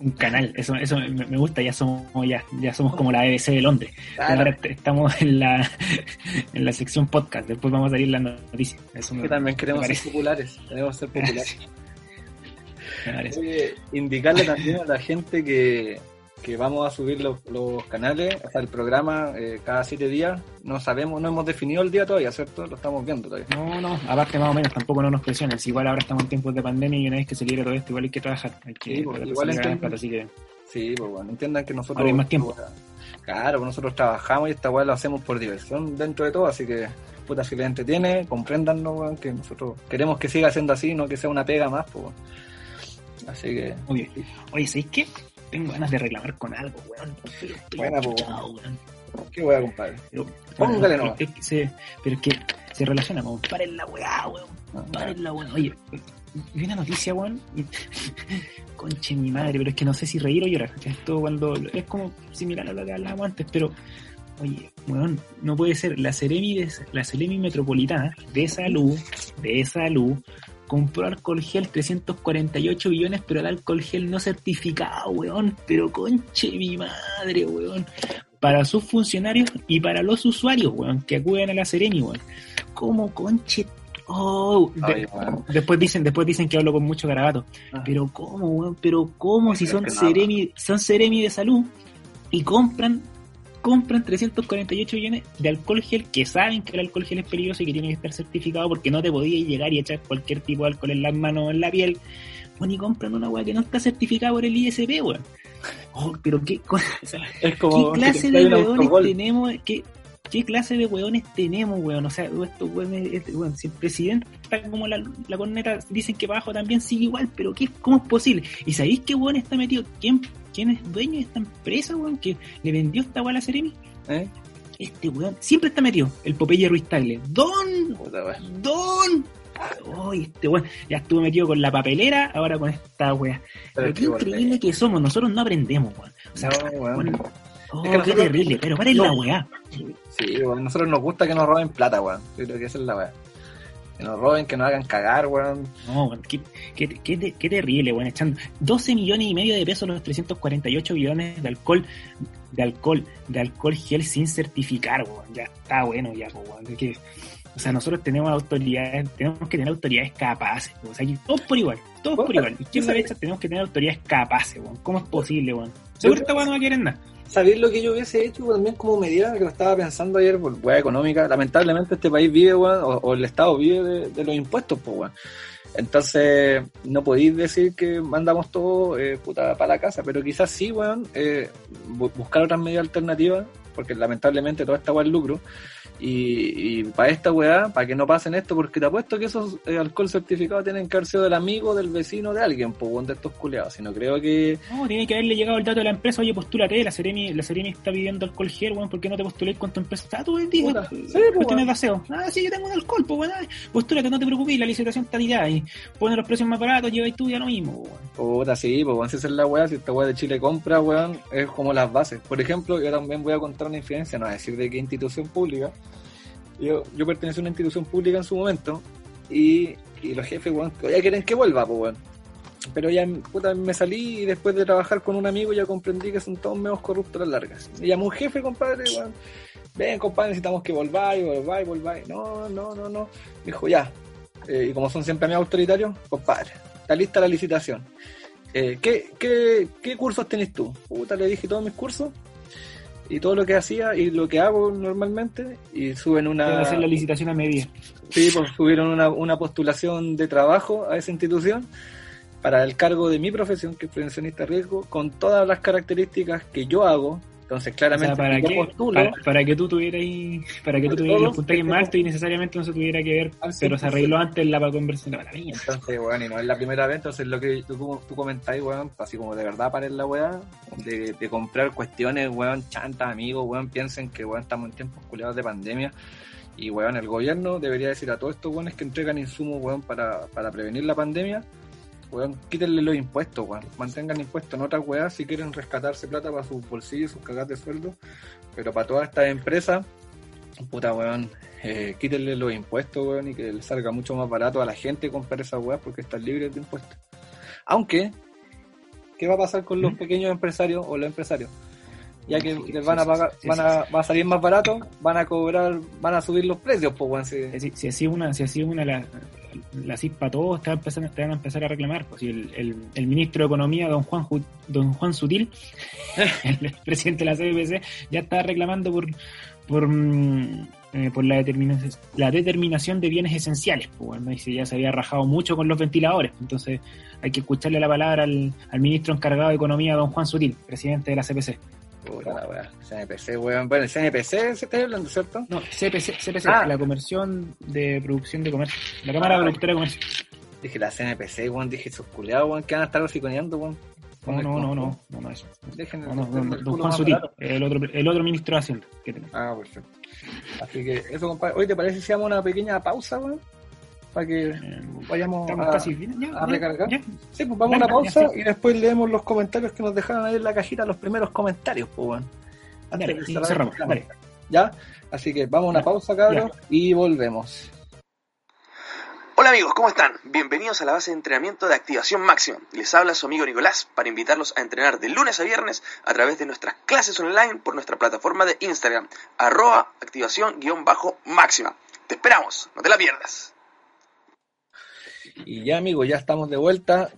Un canal, eso, eso me, gusta, ya somos, ya, ya somos como la BBC de Londres. Claro. Ahora est- estamos en la, [LAUGHS] en la sección podcast, después vamos a salir las noticias. Eso me, que también queremos ser populares, queremos ser [LAUGHS] populares. indicarle también a la gente que, que vamos a subir los, los canales, o sea, el programa eh, cada siete días. No sabemos, no hemos definido el día todavía, ¿cierto? Lo estamos viendo todavía. No, no, aparte más o menos, tampoco no nos presionen. Si igual ahora estamos en tiempos de pandemia y una vez que se libre todo esto, igual hay que trabajar. Hay que Sí, pues, igual entiendo. plata, así que Sí, pues bueno, entiendan que nosotros. Ahora hay más tiempo. Claro, pues nosotros trabajamos y esta weá lo hacemos por diversión dentro de todo, así que, puta, si les entretiene, compréndanlo, weón, que nosotros queremos que siga siendo así, no que sea una pega más, pues. Así que, Oye, oye, ¿sabéis qué? Tengo ganas de reclamar con algo, weón. Buena, po. enchuchado, weón. ¿qué weá, compadre? Pero, Póngale nomás. es que se, pero es que se relaciona con paren la weá, weón. Paren la weá. Oye, vi una noticia, weón. y- [LAUGHS] Conche mi madre, pero es que no sé si reír o llorar. Esto cuando es como similar a lo que hablábamos antes, pero oye, weón, no puede ser. La Ceremi, de, la Ceremi Metropolitana de Salud, de Salud, compró alcohol gel 348 billones, pero el alcohol gel no certificado, weón. Pero conche mi madre, weón. Para sus funcionarios y para los usuarios, weón, que acuden a la Sereni, weón. ¿Cómo conche? Oh, de- después dicen, después dicen que hablo con mucho garabato. Ah. Pero cómo, weón, pero cómo si son. Seremi, son Seremi de salud y compran compran 348 millones de alcohol gel que saben que el alcohol gel es peligroso y que tiene que estar certificado porque no te podías llegar y echar cualquier tipo de alcohol en las manos o en la piel. Bueno, y compran una weá que no está certificada por el ISP, weón. Oh, pero qué, [LAUGHS] Es como ¿Qué que clase de weones tenemos? ¿Qué, ¿Qué clase de weones tenemos, weón? O sea, estos weones, este, weón, si el presidente está como la, la corneta, dicen que para abajo también sigue igual, pero ¿qué, ¿cómo es posible? ¿Y sabéis qué weón está metido? ¿Quién, quién es dueño de esta empresa, weón, que le vendió esta weá a la Seremi? ¿Eh? Este weón siempre está metido, el Popeye Ruiz Tagle. ¡Don! ¡Don! ¡Ay, este weón! Ya estuvo metido con la papelera, ahora con esta weá. Pero qué increíble que somos, nosotros no aprendemos, weón. O sea, No, weón. oh, Es que qué nosotros- terrible, pero paren No. la weá. Sí, weón, a nosotros nos gusta que nos roben plata, weón. Yo creo que esa es la weá. Que nos roben, que nos hagan cagar, weón. No, weón, qué, qué, qué, te- qué terrible, weón, echando 12 millones y medio de pesos los 348 billones de alcohol, de alcohol, de alcohol gel sin certificar, weón. Ya está bueno, ya, pues, weón. de que- o sea, nosotros tenemos autoridades, tenemos que tener autoridades capaces, weón. o sea, todos por igual, todos por igual. Izquierda sí. derecha tenemos que tener autoridades capaces, weón. ¿Cómo es posible, weón? Seguro esta weón no va a querer nada. ¿Sabéis lo que yo hubiese hecho también como medida que lo estaba pensando ayer por weá económica? Lamentablemente este país vive, weón, o, o el Estado vive de, de los impuestos, pues, weón. Entonces, no podéis decir que mandamos todo eh, puta para la casa, pero quizás sí, weón, eh, bu- buscar otras medidas alternativas, porque lamentablemente toda esta weá es lucro. Y, y para esta weá, para que no pasen esto, porque te apuesto que esos eh, alcohol certificados tienen que haber sido del amigo, del vecino, de alguien, pues, weón, de estos culeados. Si no creo que No, tiene que haberle llegado el dato de la empresa, oye, postúlate, la Seremi, la Seremi está pidiendo alcohol gel, weón, ¿por qué no te postuláis con tu empresa? Tú dices, Puta, sí, cuestiones pues, weón. de aseo. Ah, sí, yo tengo un alcohol, pues bueno, postúlate, no te preocupes, la licitación está tirada y pone los precios más baratos, lleváis tú ya lo mismo, weón. Puta, sí, pues bueno, si es la weá, si esta weá de Chile compra, weón, es como las bases. Por ejemplo, yo también voy a contar una infidencia, no a decir de qué institución pública. Yo, yo pertenecí a una institución pública en su momento y, y los jefes, que ya quieren que vuelva, pues weón. Pero ya, puta, me salí y después de trabajar con un amigo ya comprendí que son todos menos corruptos a las largas. Me llamó un jefe, compadre, weón. Ven, compadre, necesitamos que volváis, volváis, volváis. No, no, no, no. Dijo, ya. Eh, y como son siempre amigos autoritarios, compadre, está lista la licitación. Eh, ¿qué, qué, ¿Qué cursos tenés tú? Puta, le dije todos mis cursos y todo lo que hacía y lo que hago normalmente y suben Deben una... hacer la licitación a medida. Sí, pues subieron una, una postulación de trabajo a esa institución para el cargo de mi profesión, que es prevencionista de riesgo, con todas las características que yo hago Entonces, O claramente, sea, ¿para, postulo, Para, para que tú tuvieras para que tú tuvieras los puntajes es más que- altos y necesariamente no se tuviera que ver, pero se 100%. arregló antes la conversión. La mía. Entonces, weón, y no es la primera vez, entonces lo que tú, tú comentáis, weón, así como de verdad para la weá, de, de comprar cuestiones, weón, chantas, amigos, weón, piensen que, weón, estamos en tiempos culiados de pandemia, y, weón, el gobierno debería decir a todos estos weones que entregan insumos, weón, para, para prevenir la pandemia, weón, quítenle los impuestos, weón, mantengan impuestos en otras weas si quieren rescatarse plata para sus bolsillos, sus cagas de sueldo, pero para todas estas empresas, puta, weón, eh, quítenle los impuestos, weón, y que les salga mucho más barato a la gente comprar esas weas porque están libres de impuestos. Aunque, ¿qué va a pasar con los ¿Mm? pequeños empresarios o los empresarios? Ya que les van a pagar, van a, va a salir más barato, van a cobrar, van a subir los precios, pues, weón. si- Si, si así una, si así una la, la CISPA todos a empezar- te van a empezar a reclamar. Pues, si el, el, el ministro de Economía, don Juan Ju- don Juan Sutil, [LAUGHS] el presidente de la CBC, ya está reclamando por por, mm, eh, por la, determinación, la determinación de bienes esenciales. Pues, bueno, dice, ya se había rajado mucho con los ventiladores. Entonces hay que escucharle la palabra al, al ministro encargado de Economía, don Juan Sutil, presidente de la CPC. Puta la. CNPC, weón. Bueno, CNPC se está hablando, ¿cierto? No, CPC, CPC Ah. la Conversión de Producción de Comercio. La Cámara Ah. Productora de Comercio. Dije la CNPC, weón. Dije esos culiados, weón, que van a estar hociconeando, weón. No, no, no, no, no, no, eso. Dejen No, no, don Juan Sutil, el otro, el otro ministro de Hacienda que tenemos. Ah, perfecto. Así que eso, compadre. Hoy te parece si damos una pequeña pausa, weón. Para que vayamos a, casi bien, ya, a recargar. ya. Sí, pues vamos a una pausa y después leemos los comentarios que nos dejaron ahí en la cajita, los primeros comentarios, pues, weón. Antes Dale, de cerramos, dale. ¿Ya? Así que vamos a una pausa, cabros, y volvemos. Hola amigos, ¿cómo están? Bienvenidos a la base de entrenamiento de activación máxima. Les habla su amigo Nicolás para invitarlos a entrenar de lunes a viernes a través de nuestras clases online por nuestra plataforma de Instagram, arroba activación-máxima. Te esperamos, no te la pierdas. Y ya, amigos, ya estamos de vuelta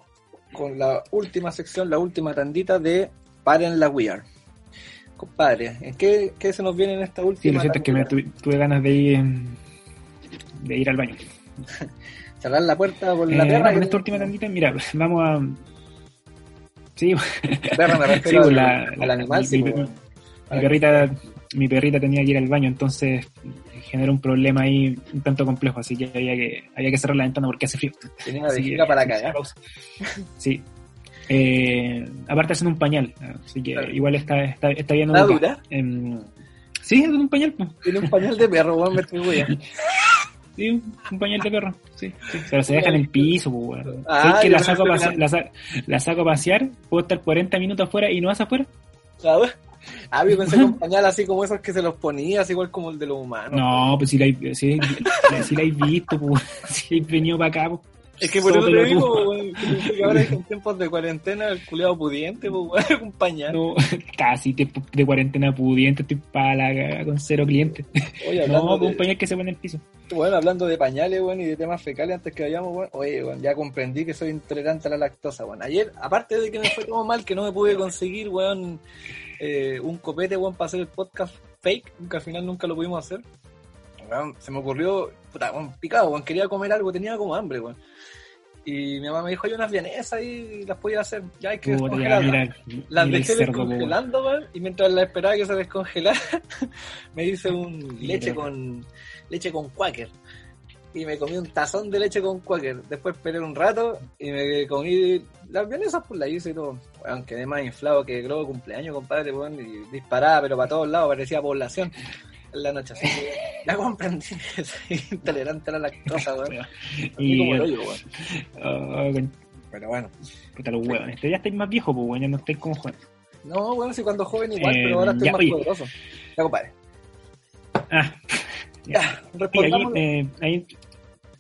con la última sección, la última tandita de Paren la We Are. Compadre, ¿en qué, qué se nos viene en esta última Sí, lo cierto es que me tuve, tuve ganas de ir, de ir al baño. [LAUGHS] Cerrar la puerta por Eh, la perra. no, con esta última tandita, mira, vamos a... Sí, La perra me [LAUGHS] refiero Sí, al, pues la- al animal, mi- sí, mi- pues, mi perrita, mi perrita tenía que ir al baño, entonces generó un problema ahí un tanto complejo, así que había que, había que cerrar la ventana porque hace frío. Tenía una vejiga para cagar. Sí. Eh, aparte haciendo un pañal, así que Claro. igual está, está, está bien ¿Está dura? Em, sí, es un pañal. Tiene un pañal de perro, weón, me. [LAUGHS] Sí, un, pañal de perro. Sí, sí. Pero se deja en el piso, pues, weón. Ah, ¿Sabes que la saco, a pasear, la saco a pasear, puedo estar 40 minutos afuera y no vas afuera? ¿Sabes? [LAUGHS] Ah, yo pensé un pañal así como esos que se los ponías, igual como el de los humanos. No, pues si la, hay- si, si la he visto, pues, [LAUGHS] si he venido para acá, pues. Es que por eso te digo, weón, que ahora [LAUGHS] en tiempos de cuarentena el culeado pudiente, pues, weón, un pañal. No, casi de cuarentena pudiente, estoy para la cagada con cero clientes. Oye, No, con un de, pañal que se pone en el piso. bueno, hablando de pañales, weón, y de temas fecales antes que vayamos, weón, oye, weón, ya comprendí que soy intolerante a la lactosa, weón. Ayer, aparte de que me fue todo mal, que no me pude conseguir, weón, eh, un copete, weón, para hacer el podcast fake, que al final nunca lo pudimos hacer. Weón, se me ocurrió, puta, weón, picado, weón, quería comer algo, tenía como hambre, weón. Y mi mamá me dijo, hay unas vienesas ahí, las podía hacer, ya hay que descongelarlas. mira, Las mira dejé descongelando, weón, y mientras la esperaba que se descongelara, [LAUGHS] me hice un leche con leche con Quaker. Y me comí un tazón de leche con Quaker. Después esperé un rato y me comí las vienesas, pues la hice y todo. Weón, quedé más inflado que globo cumpleaños, compadre, weón, y disparaba, pero para todos lados, parecía población en la noche. Así que [LAUGHS] ya comprendí que soy intolerante a la lactosa, weón. Y, como el hoyo, weón. con- Pero bueno. puta los huevos. Este ya estáis más viejo, pues, weón, ya no estáis como joven. No, bueno, sí, cuando joven igual, Eh, pero ahora estoy ya, más oye. poderoso. Ya, compadre. Ah, Ya, Oye, respondamos. ahí, eh,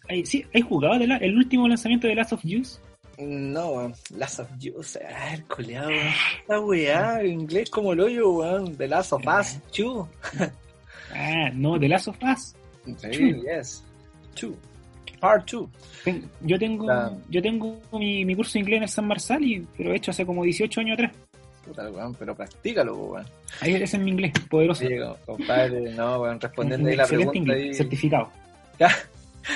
ahí- sí, ¿hay jugado de la- el último lanzamiento de Last of Us? No. Last of. Ah, el coleado. Esta weá, inglés como el hoyo, weón. The Last of Us 2. Ah, no, de Last of Us. Sí, yes. 2. Part 2. Ten- Yo tengo, La- yo tengo mi, mi curso de inglés en el San Marsal, y, pero hecho hace como 18 años atrás. Puta, weón, pero practícalo, weón. Ahí ese es mi inglés, poderoso. Sí, compadre, no, weón, respondiendo ahí la pregunta inglés, ahí. certificado. Ya.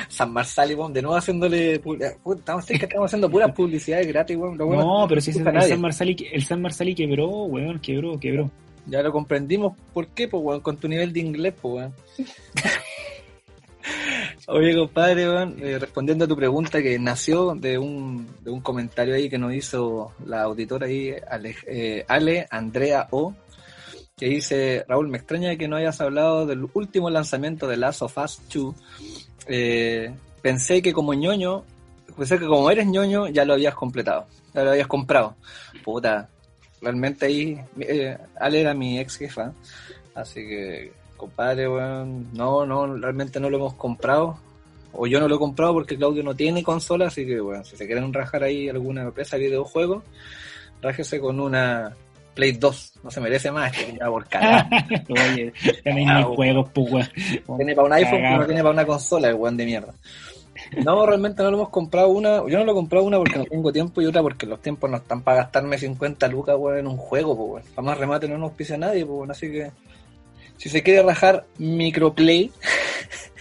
San Marsali, weón, de nuevo haciéndole. Puta, estamos, es que estamos haciendo puras publicidades gratis, weón. Bueno No, es pero si escucha el. San Marsali, el San Marsali quebró, weón, quebró, quebró. Ya lo comprendimos. ¿Por qué, pues, weón? Con tu nivel de inglés, pues, weón. [LAUGHS] Oye, compadre, weón, eh, respondiendo a tu pregunta que nació de un, de un comentario ahí que nos hizo la auditora ahí, Ale, eh, Ale Andrea O, que dice, Raúl, me extraña que no hayas hablado del último lanzamiento de Last of Us 2. Eh, pensé que como ñoño, pensé que como eres ñoño ya lo habías completado, ya lo habías comprado. Puta, realmente ahí, eh, Ale era mi ex jefa, así que, compadre, weón, no, no, realmente no lo hemos comprado. O yo no lo he comprado porque Claudio no tiene consola, así que, bueno, si se quieren rajar ahí alguna empresa de videojuegos, rájese con una Play 2, no se merece más, que ya por cagada. [LAUGHS] Oye, ya no hay juegos, pues. Tiene para un iPhone, pero no tiene para una consola, el weón de mierda. No, realmente no lo hemos comprado una. Yo no lo he comprado una porque no tengo tiempo y otra porque los tiempos no están para gastarme 50 lucas, weón, en un juego, pues, weón. Para más remate no nos pisa nadie, pues, weón. Así que, si se quiere rajar microplay,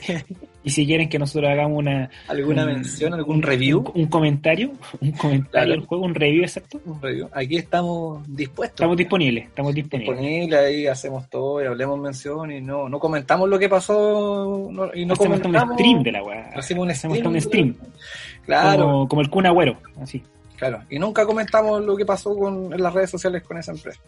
[LAUGHS] Y si quieren que nosotros hagamos una alguna un- mención, algún review, un, un comentario, [LAUGHS] un comentario Claro. del juego, un review exacto, un review, aquí estamos dispuestos. estamos disponibles, estamos disponibles. disponibles, ahí hacemos todo y hablemos mención y no, no comentamos lo que pasó no- y no Hacemos hasta un comentamos. stream de la weá. Hacemos un Hacemos stream. un stream. Claro, Como, como el Kun Agüero, así. claro. Y nunca comentamos lo que pasó con, en las redes sociales con esa empresa.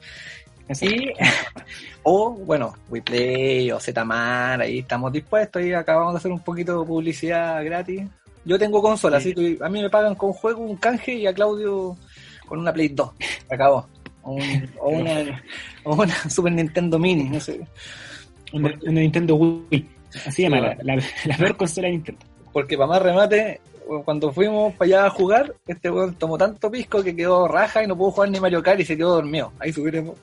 Así. Y, [LAUGHS] o, bueno, WePlay o Zmar, ahí estamos dispuestos y acabamos de hacer un poquito de publicidad gratis. Yo tengo consola, Sí. así que a mí me pagan con juego un canje y a Claudio con una Play 2. Se acabó. O, un- o una, o una [LAUGHS] Super Nintendo Mini, no sé. Una, una Nintendo Wii. Así se llama, Sí, la, la, la peor consola de Nintendo. Porque para más remate, cuando fuimos para allá a jugar, este weón tomó tanto pisco que quedó raja y no pudo jugar ni Mario Kart y se quedó dormido. Ahí subiremos,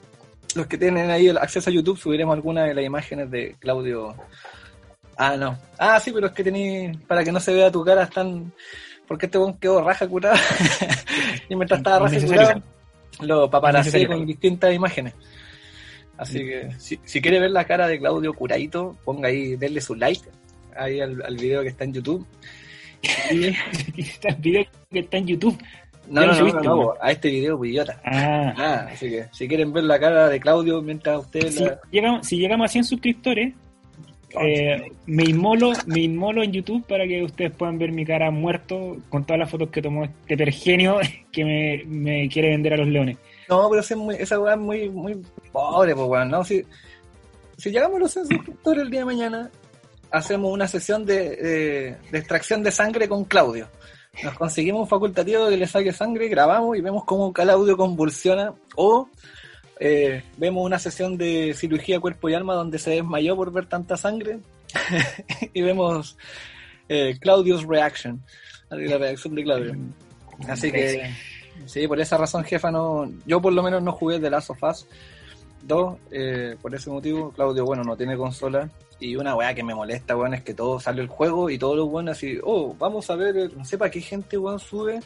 los que tienen ahí el acceso a YouTube, subiremos algunas de las imágenes de Claudio. Ah, no. Ah, sí, pero es que tení, para que no se vea tu cara tan... Porque este weón quedó raja curada. [LAUGHS] y mientras estaba raja curada, lo paparacé con distintas imágenes. Así que, si, si quiere ver la cara de Claudio curadito, ponga ahí, denle su like ahí al, al video que está en YouTube. Y- [LAUGHS] Está el video que está en YouTube. No, no, no, no, a este video, pues idiota. Ah, Ah, así que si quieren ver la cara de Claudio mientras ustedes si la... llegamos, si llegamos a 100 suscriptores, eh, me inmolo, me inmolo en YouTube para que ustedes puedan ver mi cara muerto con todas las fotos que tomó este pergenio [LAUGHS] que me, me quiere vender a los leones. No, pero ese es muy- esa weá es muy, muy pobre, pues weón, ¿no? Si, si llegamos a los 100 suscriptores el día de mañana, hacemos una sesión de, de- de extracción de sangre con Claudio. Nos conseguimos un facultativo que le saque sangre, grabamos y vemos cómo Claudio convulsiona. O eh, vemos una sesión de cirugía cuerpo y alma donde se desmayó por ver tanta sangre. [LAUGHS] y vemos eh, Claudio's reaction. La reacción de Claudio. Así que, sí, por esa razón, jefa, no, yo por lo menos no jugué The Last of Us 2, eh, por ese motivo, Claudio, bueno, no tiene consola. Y una weá que me molesta, weón, es que todo sale el juego y todos los weones así, oh, vamos a ver, no sé para qué gente, weón, sube,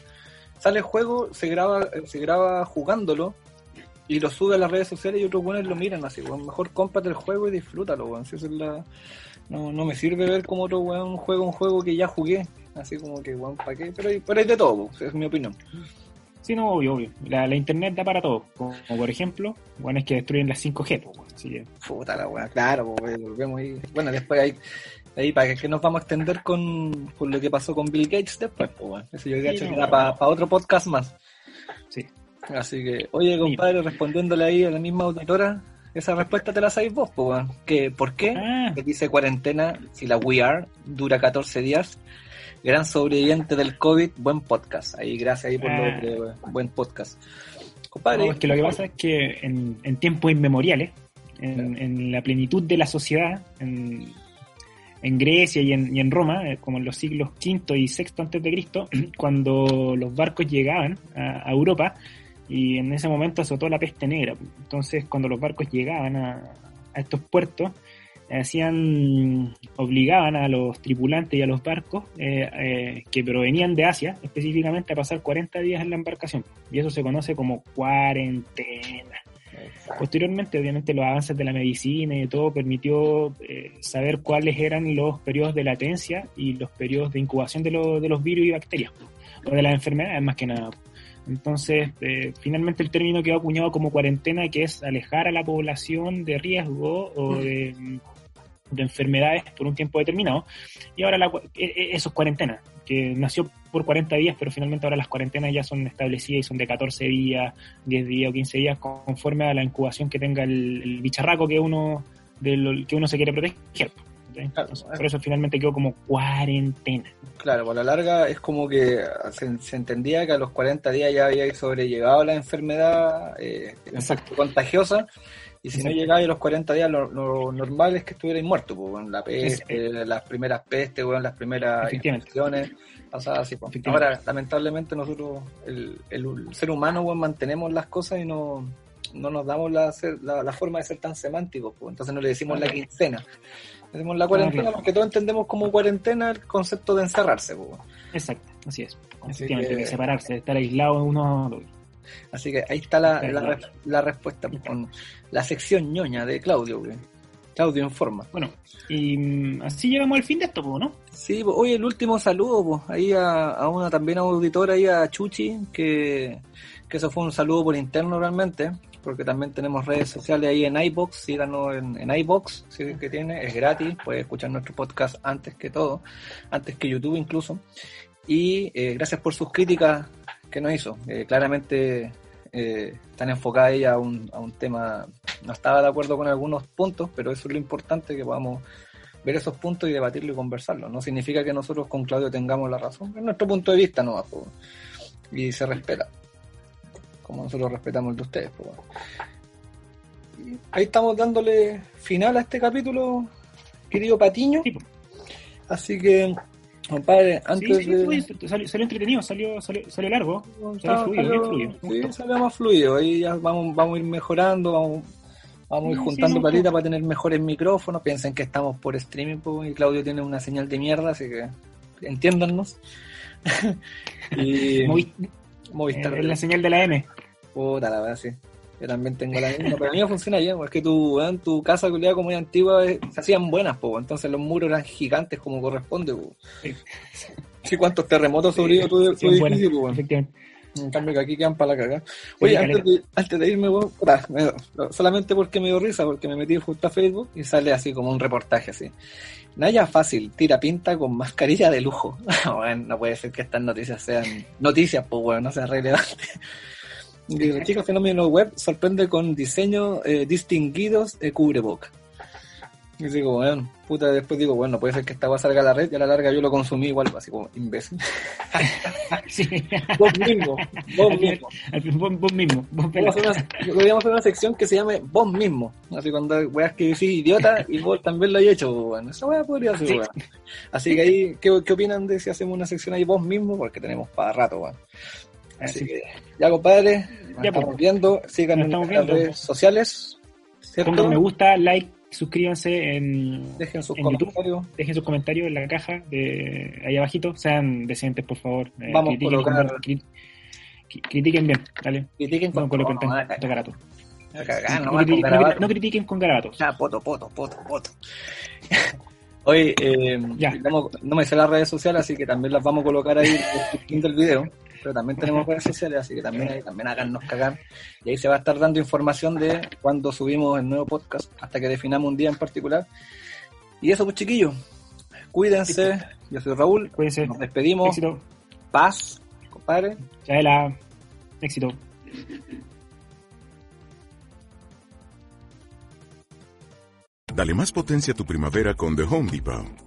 sale el juego, se graba, eh, se graba jugándolo y lo sube a las redes sociales y otros weones lo miran así, weón, mejor cómprate el juego y disfrútalo, weón, si esa es la... No, no me sirve ver como otro weón juega un juego que ya jugué, así como que, weón, ¿para qué? Pero hay, de todo, es mi opinión. Sí, no, obvio, obvio. La, la internet da para todo. Como, como por ejemplo, bueno, es que destruyen las 5G. pues, bueno, así que, Puta la weá, claro, pues, volvemos ahí. Bueno, después ahí, ahí para que nos vamos a extender con, con lo que pasó con Bill Gates después, pues bueno. Eso yo Sí, cacho no, que era para otro podcast más. sí. Así que, oye compadre, respondiéndole ahí a la misma auditora, esa respuesta te la sabéis vos, pues. Que, ¿Por qué? Ah, Que dice cuarentena, si la We Are dura 14 días. Gran sobreviviente del COVID, buen podcast. Ahí, gracias ahí por Ah. lo que, buen podcast. Compadre, no, es que lo que pasa es que en, en tiempos inmemoriales, en, en la plenitud de la sociedad, en, en Grecia y en, y en Roma, eh, como en los siglos V y VI antes de Cristo, [CLEARS THROAT] cuando los barcos llegaban a, a Europa y en ese momento azotó la peste negra. Entonces, cuando los barcos llegaban a, a estos puertos, hacían obligaban a los tripulantes y a los barcos eh, eh, que provenían de Asia específicamente a pasar 40 días en la embarcación. Y eso se conoce como cuarentena. Posteriormente obviamente los avances de la medicina y todo permitió eh, saber cuáles eran los periodos de latencia y los periodos de incubación de, los- de los virus y bacterias o de las enfermedades más que nada. Entonces, eh, finalmente el término quedó acuñado como cuarentena, que es alejar a la población de riesgo o de, [LAUGHS] de enfermedades por un tiempo determinado. Y ahora la, e, e, eso es cuarentena, que nació por 40 días, pero finalmente ahora las cuarentenas ya son establecidas y son de 14 días, 10 días o 15 días, conforme a la incubación que tenga el, el bicharraco que uno, de que uno se quiere proteger. por eso finalmente quedó como cuarentena. Claro, por la larga es como que se, entendía que a los 40 días ya había sobrellevado la enfermedad eh, contagiosa y si no llegaba a los 40 días, lo, normal es que estuvierais muerto, pues, la peste, las primeras pestes, bueno, las primeras infecciones, pasadas así. Pues. Ahora, lamentablemente, nosotros, el, el, ser humano, bueno, mantenemos las cosas y no, no nos damos la, la, forma de ser tan semánticos, pues. entonces no le decimos la quincena. Le decimos la cuarentena porque todos entendemos como cuarentena el concepto de encerrarse. Pues. Exacto, así es. Así que... separarse, estar aislado uno Así que ahí está la, la, respuesta con la sección ñoña de Claudio. Claudio en forma. Bueno, y mm, así llegamos al fin de esto, ¿no? Sí, hoy el último saludo, ahí a, una también auditora, ahí a Chuchi, que, eso fue un saludo por interno realmente, porque también tenemos redes sociales ahí en iBox, síganos en, en iBox, si que tiene, es gratis, puede escuchar nuestro podcast antes que todo, antes que YouTube incluso. Y eh, gracias por sus críticas que nos hizo. Eh, claramente eh, están enfocadas ella a un, a un tema, no estaba de acuerdo con algunos puntos, pero eso es lo importante, que podamos ver esos puntos y debatirlo y conversarlo. No significa que nosotros con Claudio tengamos la razón, es nuestro punto de vista no y se respeta, como nosotros respetamos el de ustedes. ahí estamos dándole final a este capítulo, querido Patiño. Así que Compadre, antes de... salió, entretenido, salió, salió, largo, salió fluido, Sí, salió más fluido, ahí ya vamos, vamos a ir mejorando, vamos, vamos a ir juntando palitas para tener mejores micrófonos, piensen que estamos por streaming y Claudio tiene una señal de mierda, así que entiéndanos. [LAUGHS] y Movistar. Eh, la señal de la M. Puta la verdad, sí. Yo también tengo la misma, pero a mí me funciona bien, es que tu, en tu casa culiada como muy antigua eh, se hacían buenas, po, entonces los muros eran gigantes como corresponde, po. Sí. ¿cuántos terremotos sobre tu, tu edificio, po, En cambio que aquí quedan para la cagada. Oye, antes de, antes de, irme, solamente porque me dio risa, porque me metí justo a Facebook y sale así como un reportaje así. Naya fácil, tira pinta con mascarilla de lujo. [LAUGHS] bueno, no puede ser que estas noticias sean noticias, pues bueno, no sean relevantes. Chica fenómeno web sorprende con diseños eh, distinguidos de cubreboca. Y digo, bueno, puta, después digo, bueno, puede ser que esta va a salga a la red y a la larga yo lo consumí igual, así como imbécil. [LAUGHS] sí. Vos mismo, vos mismo. Vos, mismo. podríamos hacer una sección que se llame vos mismo. Así cuando weas que decís idiota y vos también lo hay hecho, bueno, esa wea podría ser, bueno. Así que ahí, ¿qué, ¿qué, opinan de si hacemos una sección ahí vos mismo? Porque tenemos para rato, bueno. Así que, ya compadre, ya, estamos pues. viendo, sigan en las redes sociales. Pongan me gusta, like, suscríbanse en, dejen sus comentarios. dejen sus comentarios en la caja de ahí abajito, sean decentes por favor. Eh, Vamos a colocar... critiquen bien, ¿vale? Critiquen con, con, con, garato. No, no, critiquen con garabatos. Ya, poto, poto, poto, poto. [LAUGHS] Hoy, eh, no me sé las redes sociales, así que también las vamos a colocar ahí en el video pero también tenemos redes sociales, así que también, ahí, también háganos cagar. Y ahí se va a estar dando información de cuando subimos el nuevo podcast, hasta que definamos un día en particular. Y eso, pues chiquillos, cuídense. Yo soy Raúl. Cuídense. Nos despedimos. Éxito. Paz, compadre. la Éxito. Dale más potencia a tu primavera con The Home Depot.